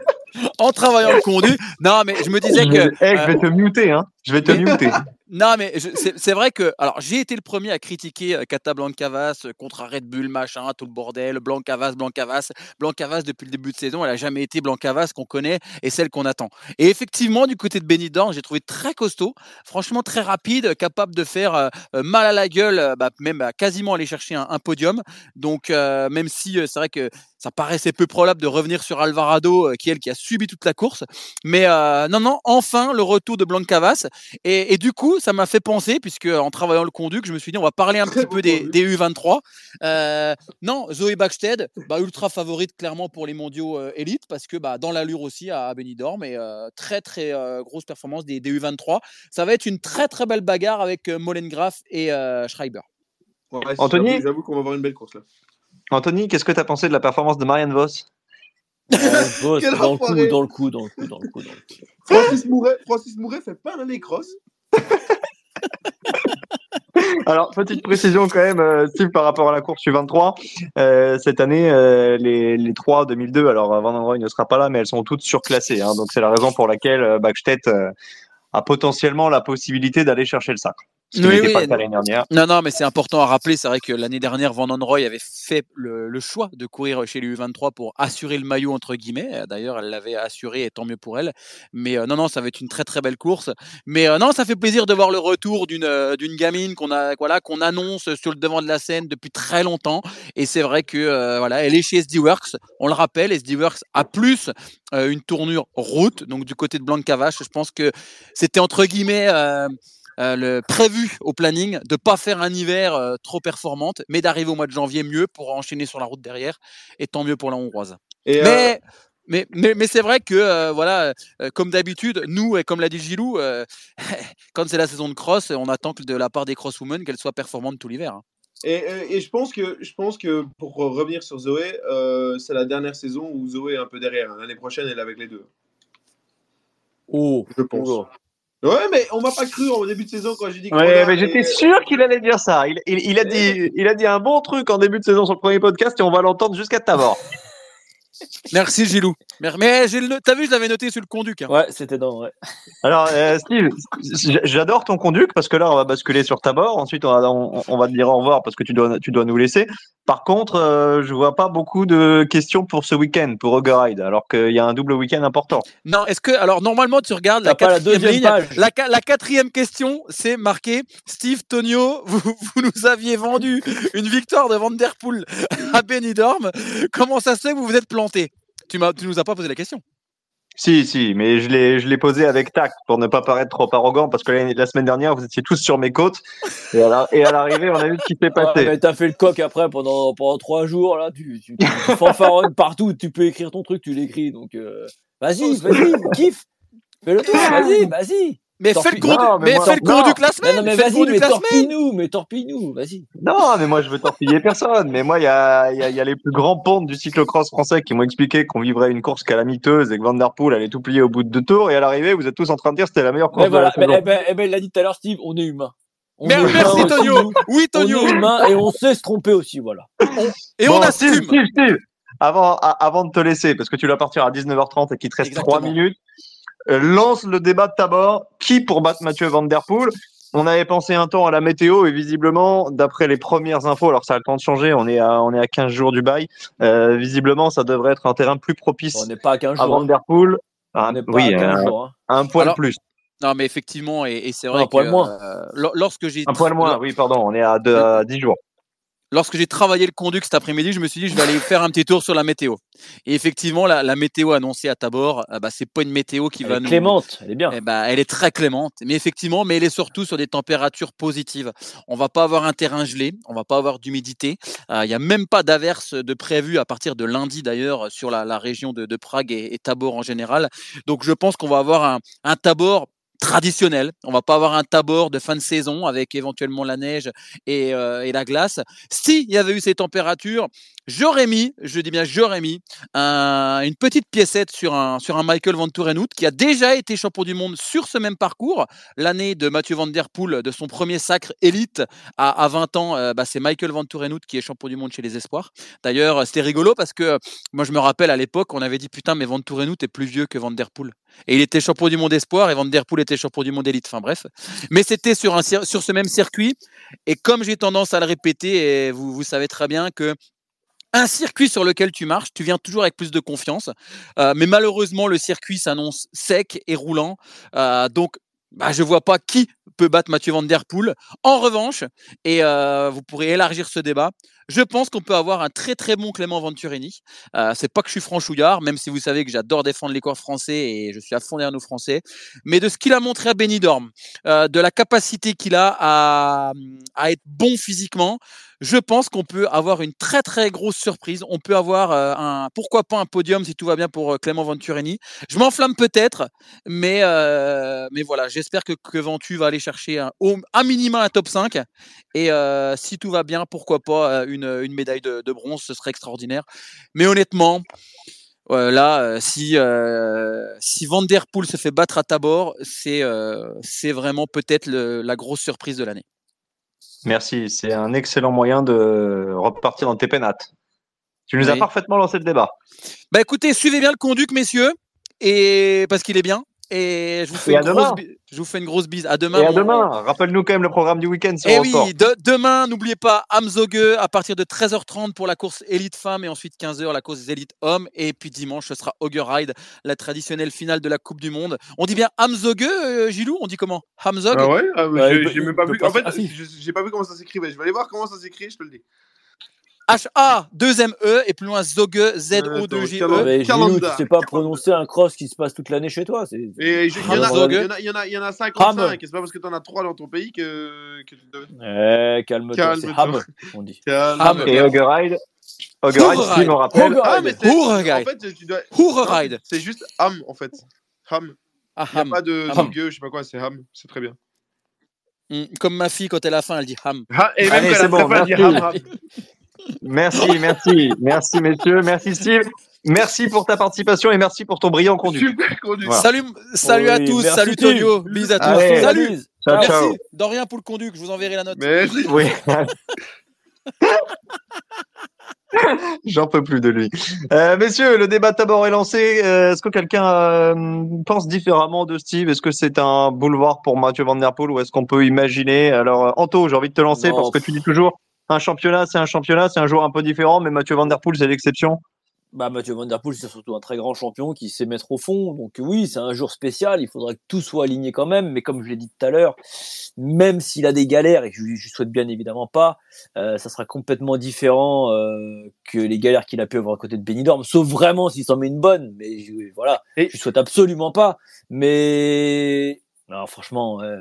en travaillant le conduct. Non, mais je me disais
Je
que.
eh, je
euh,
vais te muter, hein. Je vais te muter.
Non, mais c'est vrai que. Alors, j'ai été le premier à critiquer euh, Cata Blancavas euh, contre Red Bull, machin, tout le bordel. Blancavas, Blancavas. Blancavas, depuis le début de saison, elle a jamais été Blancavas qu'on connaît et celle qu'on attend. Et effectivement, du côté de Benidorm, j'ai trouvé très costaud, franchement très rapide, capable de faire euh, mal à la gueule, bah, même à quasiment aller chercher un, podium. Donc, même si c'est vrai que ça paraissait peu probable de revenir sur Alvarado, qui elle qui a subi toute la course. Mais non, non, enfin le retour de Blancavas. Et, et du coup, ça m'a fait penser, puisque en travaillant le conduct, je me suis dit, on va parler un petit peu des, des U23. Euh, non, Zoé Backstead, bah, ultra favorite clairement pour les mondiaux euh, élites, parce que bah, dans l'allure aussi à, à Benidorm, et euh, très très euh, grosse performance des, des U23. Ça va être une très très belle bagarre avec euh, Molengraf et euh, Schreiber.
Ouais,
Anthony
j'avoue- qu'on va avoir une belle course là.
Anthony, qu'est-ce que tu as pensé de la performance de Marianne Voss
boss, dans le coup, dans le coup, dans le coup, dans le coup, dans le coup.
Francis Mouret, Francis Mouret fait pas les crosses.
Alors, petite précision quand même, euh, Steve, par rapport à la course U23. Euh, cette année, euh, les, les trois 2002, alors Van Roy ne sera pas là, mais elles sont toutes surclassées. Hein, donc, c'est la raison pour laquelle Backstedt a potentiellement la possibilité d'aller chercher le sacre.
Oui, oui,
pas le cas l'année dernière.
Non, non, mais c'est important à rappeler. C'est vrai que l'année dernière, Van Roy avait fait le, le choix de courir chez les U23 pour assurer le maillot, entre guillemets. D'ailleurs, elle l'avait assuré et tant mieux pour elle. Mais euh, non, non, ça va être une très, très belle course. Mais euh, non, ça fait plaisir de voir le retour d'une euh, d'une gamine qu'on a, voilà, qu'on annonce sur le devant de la scène depuis très longtemps. Et c'est vrai que, voilà, elle est chez SD Works. On le rappelle, SD Works a plus une tournure route. Donc, du côté de Blancavache, je pense que c'était entre guillemets. Euh, le prévu au planning de pas faire un hiver euh, trop performante, mais d'arriver au mois de janvier mieux pour enchaîner sur la route derrière. Et tant mieux pour la hongroise.
Et, euh,
Mais mais, mais, mais c'est vrai que euh, voilà, euh, comme d'habitude, nous et comme l'a dit Gilou, euh, quand c'est la saison de cross, on attend que de la part des crosswomen qu'elles soient performantes tout l'hiver. hein.
Et, et- et je pense que je pense que pour revenir sur Zoé, euh, c'est la dernière saison où Zoé est un peu derrière. L'année prochaine, elle est avec les deux.
Oh,
Je pense. Ouais, mais on m'a pas cru en début de saison quand j'ai dit.
Ouais, mais
et-
j'étais sûr qu'il allait dire ça. Il, il, il a dit, il a dit un bon truc en début de saison sur le premier podcast et on va l'entendre jusqu'à ta mort.
Merci Gilou. Mais le- t'as vu, je l'avais noté sur le conduc. hein.
Ouais, c'était dans. Ouais.
Alors, euh, Steve, j'adore ton conduc parce que là, on va basculer sur ta bord. Ensuite, on va, on, on va te dire au revoir parce que tu dois, tu dois nous laisser. Par contre, euh, je vois pas beaucoup de questions pour ce week-end, pour Ride, alors qu'il y a un double week-end important.
Non, est-ce que alors normalement tu regardes la quatrième
deuxième
ligne,
page.
la, la quatrième question, c'est marqué Steve Tonio, vous, vous nous aviez vendu une victoire de Vanderpool à Benidorm. Comment ça se fait que vous vous êtes planté? Tu nous as pas posé la question.
Si, si, mais je l'ai, je l'ai posé avec tact pour ne pas paraître trop arrogant parce que la, la semaine dernière, vous étiez tous sur mes côtes et à, la- et à l'arrivée, on a vu ce qui s'est
Ouais,
passé.
mais t'as fait le coq après pendant, pendant trois jours, là, tu, tu, tu fanfaronnes partout, tu peux écrire ton truc, tu l'écris, donc euh, vas-y, vas-y, kiffe, fais le tour, vas-y, vas-y.
Mais fais le
Non, mais
fais le
Non,
semaine.
non, mais vas-y, torpille-nous, mais torpille-nous, vas-y.
Non, mais moi, je veux torpiller personne. Mais moi, il y a, il y, a, il y a les plus grands pontes du cyclocross français qui m'ont expliqué qu'on vivrait une course calamiteuse et que Van Der Poel allait tout plier au bout de deux tours. Et à l'arrivée, vous êtes tous en train de dire que c'était la meilleure course
Mais voilà,
de la
eh ben, eh ben, il l'a dit tout à l'heure, Steve, on est humain. On humain
merci
aussi,
Tonio. Oui
On
Tonio.
est humain et on sait se tromper aussi, voilà.
Et
Bon,
on assume.
Steve, Steve, avant, avant de te laisser, parce que tu dois partir à 19h30 et qu'il te reste
Exactement.
3 minutes, lance le débat de ta bord. Qui pour battre Mathieu Van Der Poel? On avait pensé un temps à la météo et visiblement, d'après les premières infos, alors ça a le temps de changer, on est à, on est à 15 jours du bail, euh, visiblement ça devrait être un terrain plus propice
On n'est pas à 15
à
jours.
Van Der Poel.
On
Ah, oui,
à 15
un,
jours. hein.
un poil
Alors,
plus.
Non, mais effectivement, et, et c'est vrai
un poil
que
moins.
euh, lor- lorsque j'ai
Un poil moins, oui, pardon, on est à, deux- à 10 jours.
Lorsque j'ai travaillé le conduc cet après-midi, je me suis dit je vais aller faire un petit tour sur la météo. Et effectivement, la, la météo annoncée à Tabor, euh, bah, c'est pas une météo qui
Elle
va
est
nous
clémente, elle est bien.
Eh ben, elle est très clémente, mais effectivement, mais elle est surtout sur des températures positives. On va pas avoir un terrain gelé, on va pas avoir d'humidité. Euh, Il y a même pas d'averse de prévu à partir de lundi d'ailleurs sur la, la région de, de Prague et, et Tabor en général. Donc je pense qu'on va avoir un, un Tabor traditionnel. On va pas avoir un tabord de fin de saison avec éventuellement la neige et, euh, et la glace. Si il y avait eu ces températures, j'aurais mis, je dis bien j'aurais mis, un- une petite piécette sur un, sur un Michael Van Tourenhout qui a déjà été champion du monde sur ce même parcours. L'année de Mathieu Van Der Poel, de son premier sacre élite à, à 20 ans, euh, bah, c'est Michael Van Tourenhout qui est champion du monde chez les Espoirs. D'ailleurs, c'était rigolo parce que moi je me rappelle à l'époque, on avait dit putain, mais Van Tourenhout est plus vieux que Van Der Poel. Et il était champion du monde espoir et Van Der Poel était champion du monde élite. Enfin bref. Mais c'était sur, sur ce même circuit. Et comme j'ai tendance à le répéter, et vous savez très bien que un circuit sur lequel tu marches, tu viens toujours avec plus de confiance. Euh, mais malheureusement, le circuit s'annonce sec et roulant. Euh, donc, bah, je vois pas qui peut battre Mathieu Van Der Poel. En revanche, et euh, vous pourrez élargir ce débat, je pense qu'on peut avoir un très très bon Clément Venturini. Euh, c'est pas que je suis franchouillard, même si vous savez que j'adore défendre les corps français et je suis à fond derrière nos Français. Mais de ce qu'il a montré à Benidorm, euh, de la capacité qu'il a à, à être bon physiquement, je pense qu'on peut avoir une très très grosse surprise. On peut avoir euh, un pourquoi pas un podium si tout va bien pour euh, Clément Venturini. Je m'enflamme peut-être, mais euh, mais voilà, j'espère que, que Ventu va aller chercher un, un minima un top 5 et si tout va bien, pourquoi pas une, médaille de, bronze, ce serait extraordinaire. Mais honnêtement, si si se fait battre à Tabor, c'est vraiment peut-être la grosse surprise de l'année.
Merci, c'est un excellent moyen de repartir dans tes pénates. Tu nous as parfaitement lancé le débat.
Bah écoutez, suivez bien le conduc, messieurs, et parce qu'il est bien. Et je vous fais,
Et
une grosse,
demain.
bi- je vous fais une grosse bise. À demain.
Et à
mon-
demain, rappelle-nous quand même le programme du week-end sur
Eh oui, de- demain, n'oubliez pas Hamzoge à partir de 13h30 pour la course élite femme et ensuite 15h la course élite homme. Et puis dimanche, ce sera Auger Ride, la traditionnelle finale de la Coupe du Monde. On dit bien Hamzoge, euh, Gilou? On dit comment? Hamzog
Ah ouais, ah,
Ouais,
j'ai
il peut-
j'ai même pas vu.
pas
En fait,
ah,
j'ai pas vu comment ça s'écrivait. Je vais aller voir comment ça s'écrit, je te le dis.
H-A, deuxième E, et plus loin Zoge,
Attends,
Z-O-2-G-E.
calme-
Mais Gilou, tu
calendar,
sais pas prononcer un cross qui se passe toute l'année chez toi.
il y, en a-
Hamzoge.
il y en a- il y en a- il y en a 55.
Ham.
et C'est pas parce que t'en as 3 dans ton pays que, que tu devais.
Eh, calme-toi, c'est. Ham, on dit.
Ham.
Et Oggeride, Oggeride,
Hourride.
si je me rappelle,
c'est. Juste Ham, en fait. Ham.
Ah,
Il n'y a
Ham.
pas de
Ham.
Zogue, je sais pas quoi, c'est Ham. C'est très bien.
Mm, Comme ma fille, quand elle a faim, elle dit Ham.
Et même
Allez,
quand elle a faim, elle dit Ham.
Merci, merci, merci messieurs, merci Steve, merci pour ta participation et merci pour ton brillant conduit.
Super conduit.
Voilà.
Salut, salut à tous,
merci,
salut
Steve.
Tonio, bis à tous.
Allez.
Salut.
Ciao,
Merci.
ciao.
De rien pour le conduc, je vous enverrai la note.
Merci.
Oui. J'en peux plus de lui. Euh, messieurs, le débat Tabor est lancé. Euh, Est-ce que quelqu'un euh, pense différemment de Steve? Est-ce que c'est un boulevard pour Mathieu Van Der Poel ou est-ce qu'on peut imaginer? Alors, Anto, j'ai envie de te lancer
Non,
parce que tu dis toujours un championnat, c'est un championnat, c'est un joueur un peu différent, mais Mathieu Van Der Poel, c'est l'exception.
Bah, Mathieu Van Der Poel, c'est surtout un très grand champion qui sait mettre au fond. Donc oui, c'est un jour spécial. Il faudra que tout soit aligné quand même. Mais comme je l'ai dit tout à l'heure, même s'il a des galères et que je lui souhaite bien évidemment pas, euh, ça sera complètement différent euh, que les galères qu'il a pu avoir à côté de Benidorm. Sauf vraiment s'il s'en met une bonne. Mais je, voilà,
Et-
je lui souhaite absolument pas. Mais non, franchement. euh,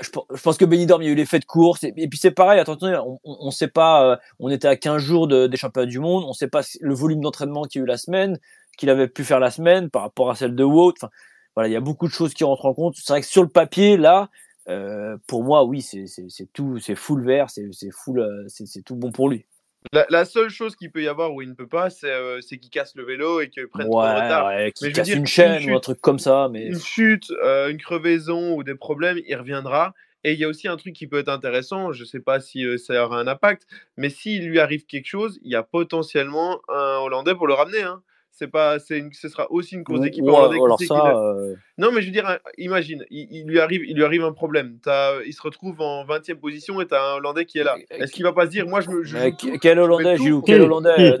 je, pe- je pense que Benidorm, il y a eu l'effet de course. Et, puis c'est pareil, attention, on, on sait pas, euh, on était à 15 jours de- des championnats du monde, on sait pas le volume d'entraînement qu'il y a eu la semaine, qu'il avait pu faire la semaine par rapport à celle de Wout. Enfin, voilà, il y a beaucoup de choses qui rentrent en compte. C'est vrai que sur le papier, là, euh, pour moi, oui, c'est tout, c'est full vert, c'est full, euh, c'est tout bon pour lui.
La, la seule chose qu'il peut y avoir où il ne peut pas, c'est euh, qu'il casse le vélo et qu'il prenne trop de
Ouais,
retard.
ouais, qu'il casse
dire,
une
une
chaîne
chute-
ou un truc comme ça, mais
Une chute, euh, une crevaison ou des problèmes, il reviendra. Et il y a aussi un truc qui peut être intéressant, je ne sais pas si euh, ça aura un impact, mais s'il lui arrive quelque chose, il y a potentiellement un Hollandais pour le ramener. Hein. C'est pas, c'est une- ce sera aussi une course d'équipe
Ouais, alors ça, euh,
Non, mais je veux dire, imagine, il, il lui arrive, il lui arrive un problème. T'as- il se retrouve en 20e position et tu as un Hollandais qui est là. Est-ce qu'il va pas se dire, moi je me. Je tout,
quel
je
Hollandais, Gilou Quel
Qui
Hollandais?
Qui?
Euh,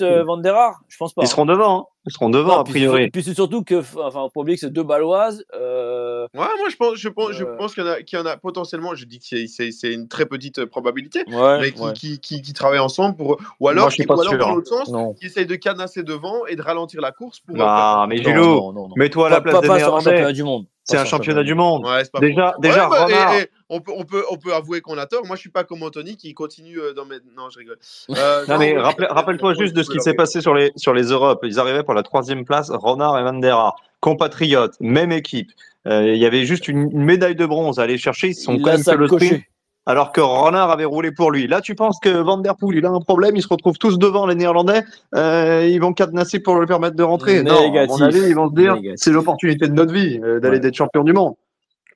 euh, Van der Haar Je pense pas.
Ils seront devant. Hein. Ils seront devant,
Non,
a priori.
Et puis c'est surtout que, enfin, pas oublier que c'est deux Baloises. Euh,
Ouais, moi je pense, je pense, je
Euh.
pense qu'il y, en a- qu'il y en a potentiellement, je dis que c'est- une très petite euh, probabilité,
ouais,
mais qui,
ouais.
qui, qui, qui travaillent ensemble pour. Ou alors,
Moi, je suis
qui-
pas
ou alors
sûr,
dans l'autre sens,
Non.
qui essayent de canasser devant et de ralentir la course pour.
Non, mais
non.
mets-toi à la place
pas,
des
pas
Néerlandais.
championnat du monde.
C'est
Pas
un championnat du monde.
Ouais, c'est pas
Déjà, déjà,
Ouais, bah, et-
Renard.
et on, peut, on, peut, on peut avouer qu'on a tort. Moi, je suis pas comme Anthony qui continue euh, dans mes. Non, je rigole. Euh,
Non, mais rappel- rappelle-toi juste de
on
ce qui s'est passé sur les, sur les Europes. Ils arrivaient pour la troisième place, Renard et Van der Haar. Compatriotes, même équipe. Euh, il y avait juste une, une médaille de bronze à aller chercher. Ils sont
Il
quand même fait le sprint. Alors que Renard avait roulé pour lui. Là, tu penses que Van Der Poel, il a un problème, ils se retrouvent tous devant les Néerlandais, euh, ils vont cadenasser pour lui permettre de rentrer. Non, à mon avis, ils vont se dire,
Négatif.
c'est l'opportunité de notre vie euh, d'aller
Ouais.
d'être champion du monde.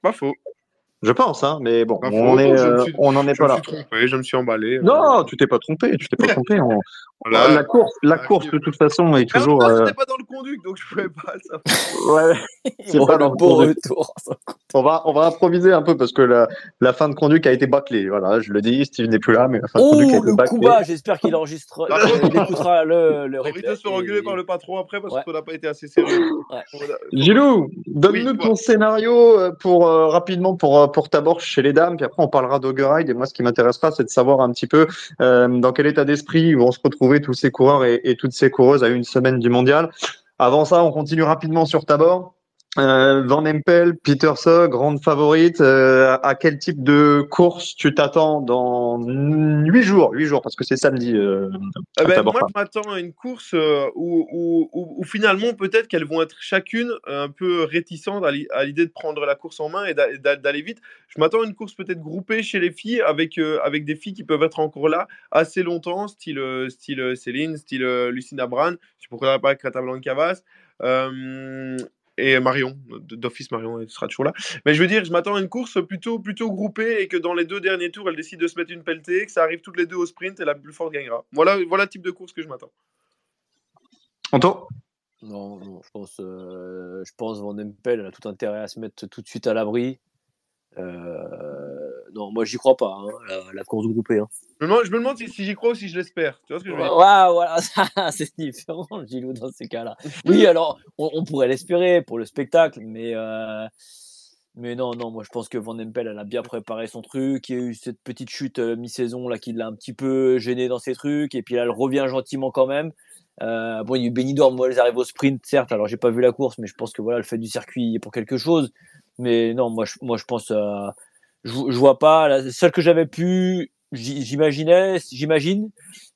Pas faux.
Je pense, hein, mais bon,
Pas
on est, euh,
suis-
on n'en est
Je
pas
me
là.
suis trompé, je me suis emballé.
Non, tu t'es pas trompé, tu t'es pas trompé. On-
Voilà.
La course, la
Ah,
course de toute façon est
en
toujours.
temps,
euh,
pas dans le conduit, donc je pouvais pas
ouais. C'est
Oh,
pas
le
dans le
beau
conduit.
retour.
On va, on va improviser un peu parce que la, la fin de conduite a été bâclée. Voilà, je le dis, Steve n'est plus là, mais la fin de
Oh,
conduite a été
le
bâclée.
j'espère qu'il enregistre,
Par
euh, il écoutera le, le
On de se faire engueuler
et-
par le patron après parce
Ouais.
qu'on n'a pas été assez sérieux.
Ouais.
Gilou, donne-nous
Oui,
ton scénario euh, pour euh, rapidement pour pour Tabor chez les dames, puis après on parlera d'Ogeride. Et moi, ce qui m'intéressera, c'est de savoir un petit peu euh, dans quel état d'esprit vont se tous ces coureurs et toutes ces coureuses à une semaine du mondial. Avant ça, on continue rapidement sur Tabor. Euh, Van Empel, Peter Sog, grande favorite. Euh, à quel type de course tu t'attends dans huit jours Huit jours, parce que c'est samedi. Euh,
ben, moi, je m'attends à une course où, où, où- où finalement, peut-être qu'elles vont être chacune un peu réticentes à l'i- à l'idée de prendre la course en main et d'a- d'a- d'aller vite. Je m'attends à une course peut-être groupée chez les filles avec, avec des filles qui peuvent être encore là assez longtemps, style, style Céline, style Lucinda Brand, je ne pourrais pas Greta Blanc-Cavas. Euh, et Marion, d'office Marion, elle sera toujours là. Mais je veux dire, je m'attends à une course plutôt, plutôt groupée et que dans les deux derniers tours, elle décide de se mettre une pelletée, que ça arrive toutes les deux au sprint et la plus forte gagnera. Voilà, voilà le type de course que je m'attends.
Anto?
Non, non, je pense, euh, je pense Van Empel elle a tout intérêt à se mettre tout de suite à l'abri. Euh, non, moi j'y crois pas, hein, la, la course groupée. Hein.
Je me demande, je me demande si, si j'y crois ou si je l'espère. Tu vois ce que je veux
Ouais,
dire
voilà, ça, c'est différent, Gilou, dans ces cas-là. Oui, alors, on, on pourrait l'espérer pour le spectacle, mais, euh, mais non, non, moi je pense que Van Empel, elle a bien préparé son truc. Il y a eu cette petite chute euh, mi-saison là qui l'a un petit peu gêné dans ses trucs, et puis là, elle revient gentiment quand même. Euh, bon, il y a eu Benidorm, moi, elles arrivent au sprint, certes. Alors, j'ai pas vu la course, mais je pense que voilà, le fait du circuit est pour quelque chose. Mais non, moi, je, moi, je pense, euh, je, je vois pas. La seule que j'avais pu, j'imaginais, j'imagine,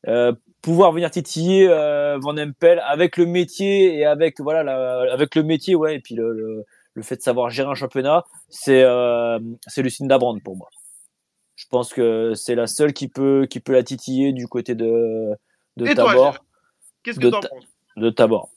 euh, pouvoir venir titiller euh, Van Empel avec le métier et avec voilà, la- avec le métier, ouais, et puis le, le, le fait de savoir gérer un championnat, c'est euh, c'est Lucinda Brand pour moi. Je pense que c'est la seule qui peut qui peut la titiller du côté de de Tabor
Qu'est-ce que
de
t'en
ta-
penses?
de Tabor.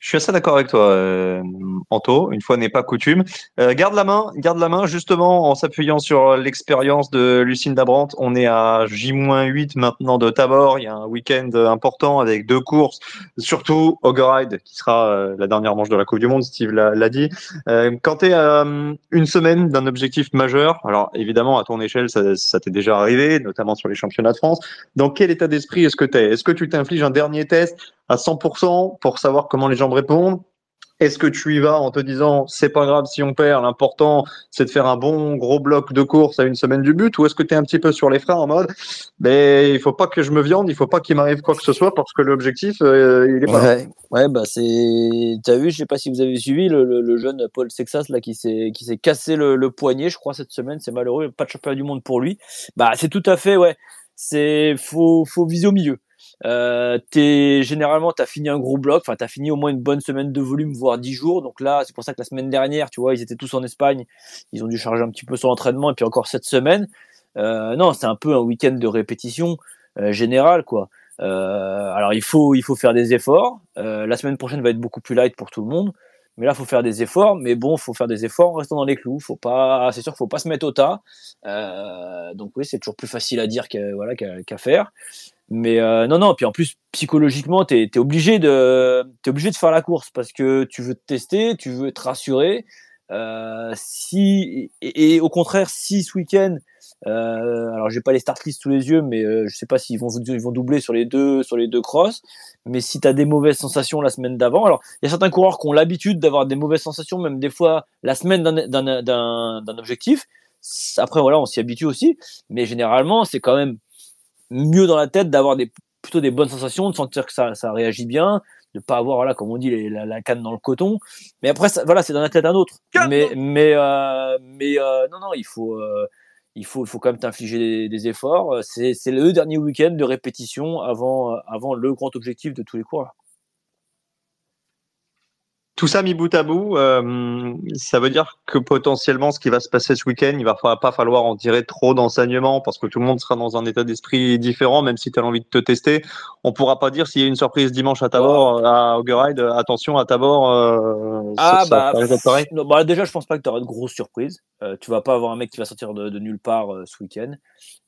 Je suis assez d'accord avec toi, euh, Anto. Une fois n'est pas coutume. Euh, garde la main, garde la main. Justement, en s'appuyant sur l'expérience de Lucine Dabrant, on est à J-8 maintenant de Tabor. Il y a un week-end important avec deux courses, surtout Ride qui sera euh, la dernière manche de la Coupe du Monde. Steve l'a dit. Euh, quand tu es à une semaine d'un objectif majeur, alors évidemment à ton échelle, ça, ça t'est déjà arrivé, notamment sur les championnats de France. Dans quel état d'esprit est-ce que tu es Est-ce que tu t'infliges un dernier test? À 100% pour savoir comment les gens répondent est-ce que tu y vas en te disant c'est pas grave si on perd, l'important c'est de faire un bon gros bloc de course à une semaine du but ou est-ce que tu es un petit peu sur les freins en mode ben il faut pas que je me viande, il faut pas qu'il m'arrive quoi que ce soit parce que l'objectif euh, il est pas
ouais. ouais bah c'est tu as vu, je sais pas si vous avez suivi le, jeune Paul Sexas là qui s'est cassé le, le, poignet, je crois cette semaine, c'est malheureux, pas de championnat du monde pour lui. Bah c'est tout à fait ouais, c'est faut faut viser au milieu. Euh, généralement t'as fini un gros bloc, enfin t'as fini au moins une bonne semaine de volume, voire 10 jours. Donc là, c'est pour ça que la semaine dernière, tu vois, ils étaient tous en Espagne, ils ont dû charger un petit peu son entraînement, et puis encore cette semaine. Euh, non, c'est un peu un week-end de répétition euh, générale, quoi. Euh, alors il faut il faut faire des efforts. Euh, la semaine prochaine va être beaucoup plus light pour tout le monde. Mais là, faut faire des efforts. Mais bon, faut faire des efforts en restant dans les clous. Faut pas, c'est sûr, faut pas se mettre au tas. Euh, donc oui, c'est toujours plus facile à dire qu'à voilà qu'à faire. Mais euh, non, non. Puis en plus, psychologiquement, tu es, obligé de, es obligé de faire la course parce que tu veux te tester, tu veux te rassurer. Euh, si et, au contraire, si ce week-end, euh, alors j'ai pas les start list sous les yeux, mais euh, je sais pas s'ils vont ils vont doubler sur les deux sur les deux crosses. Mais si tu as des mauvaises sensations la semaine d'avant, alors il y a certains coureurs qui ont l'habitude d'avoir des mauvaises sensations, même des fois la semaine d'un objectif. Après voilà, on s'y habitue aussi, mais généralement c'est quand même mieux dans la tête d'avoir des, plutôt des bonnes sensations, de sentir que ça, ça réagit bien, de pas avoir, voilà, comme on dit, la, la, canne dans le coton. Mais après, ça, voilà, c'est dans la tête d'un autre. Mais, mais, euh, mais euh, non, non, il faut, euh, il faut, il faut quand même t'infliger des, des, efforts. C'est, c'est le dernier week-end de répétition avant, avant le grand objectif de tous les cours.
Tout ça mis bout à bout, euh, ça veut dire que potentiellement, ce qui va se passer ce week-end, il va pas falloir en tirer trop d'enseignements parce que tout le monde sera dans un état d'esprit différent, même si tu as envie de te tester. On pourra pas dire s'il y a une surprise dimanche à Tabor, à Augeride, attention à Tabor. Euh,
ah bah, non, bah, déjà, je pense pas que tu auras de grosses surprises. Euh, tu vas pas avoir un mec qui va sortir de, de nulle part euh, ce week-end.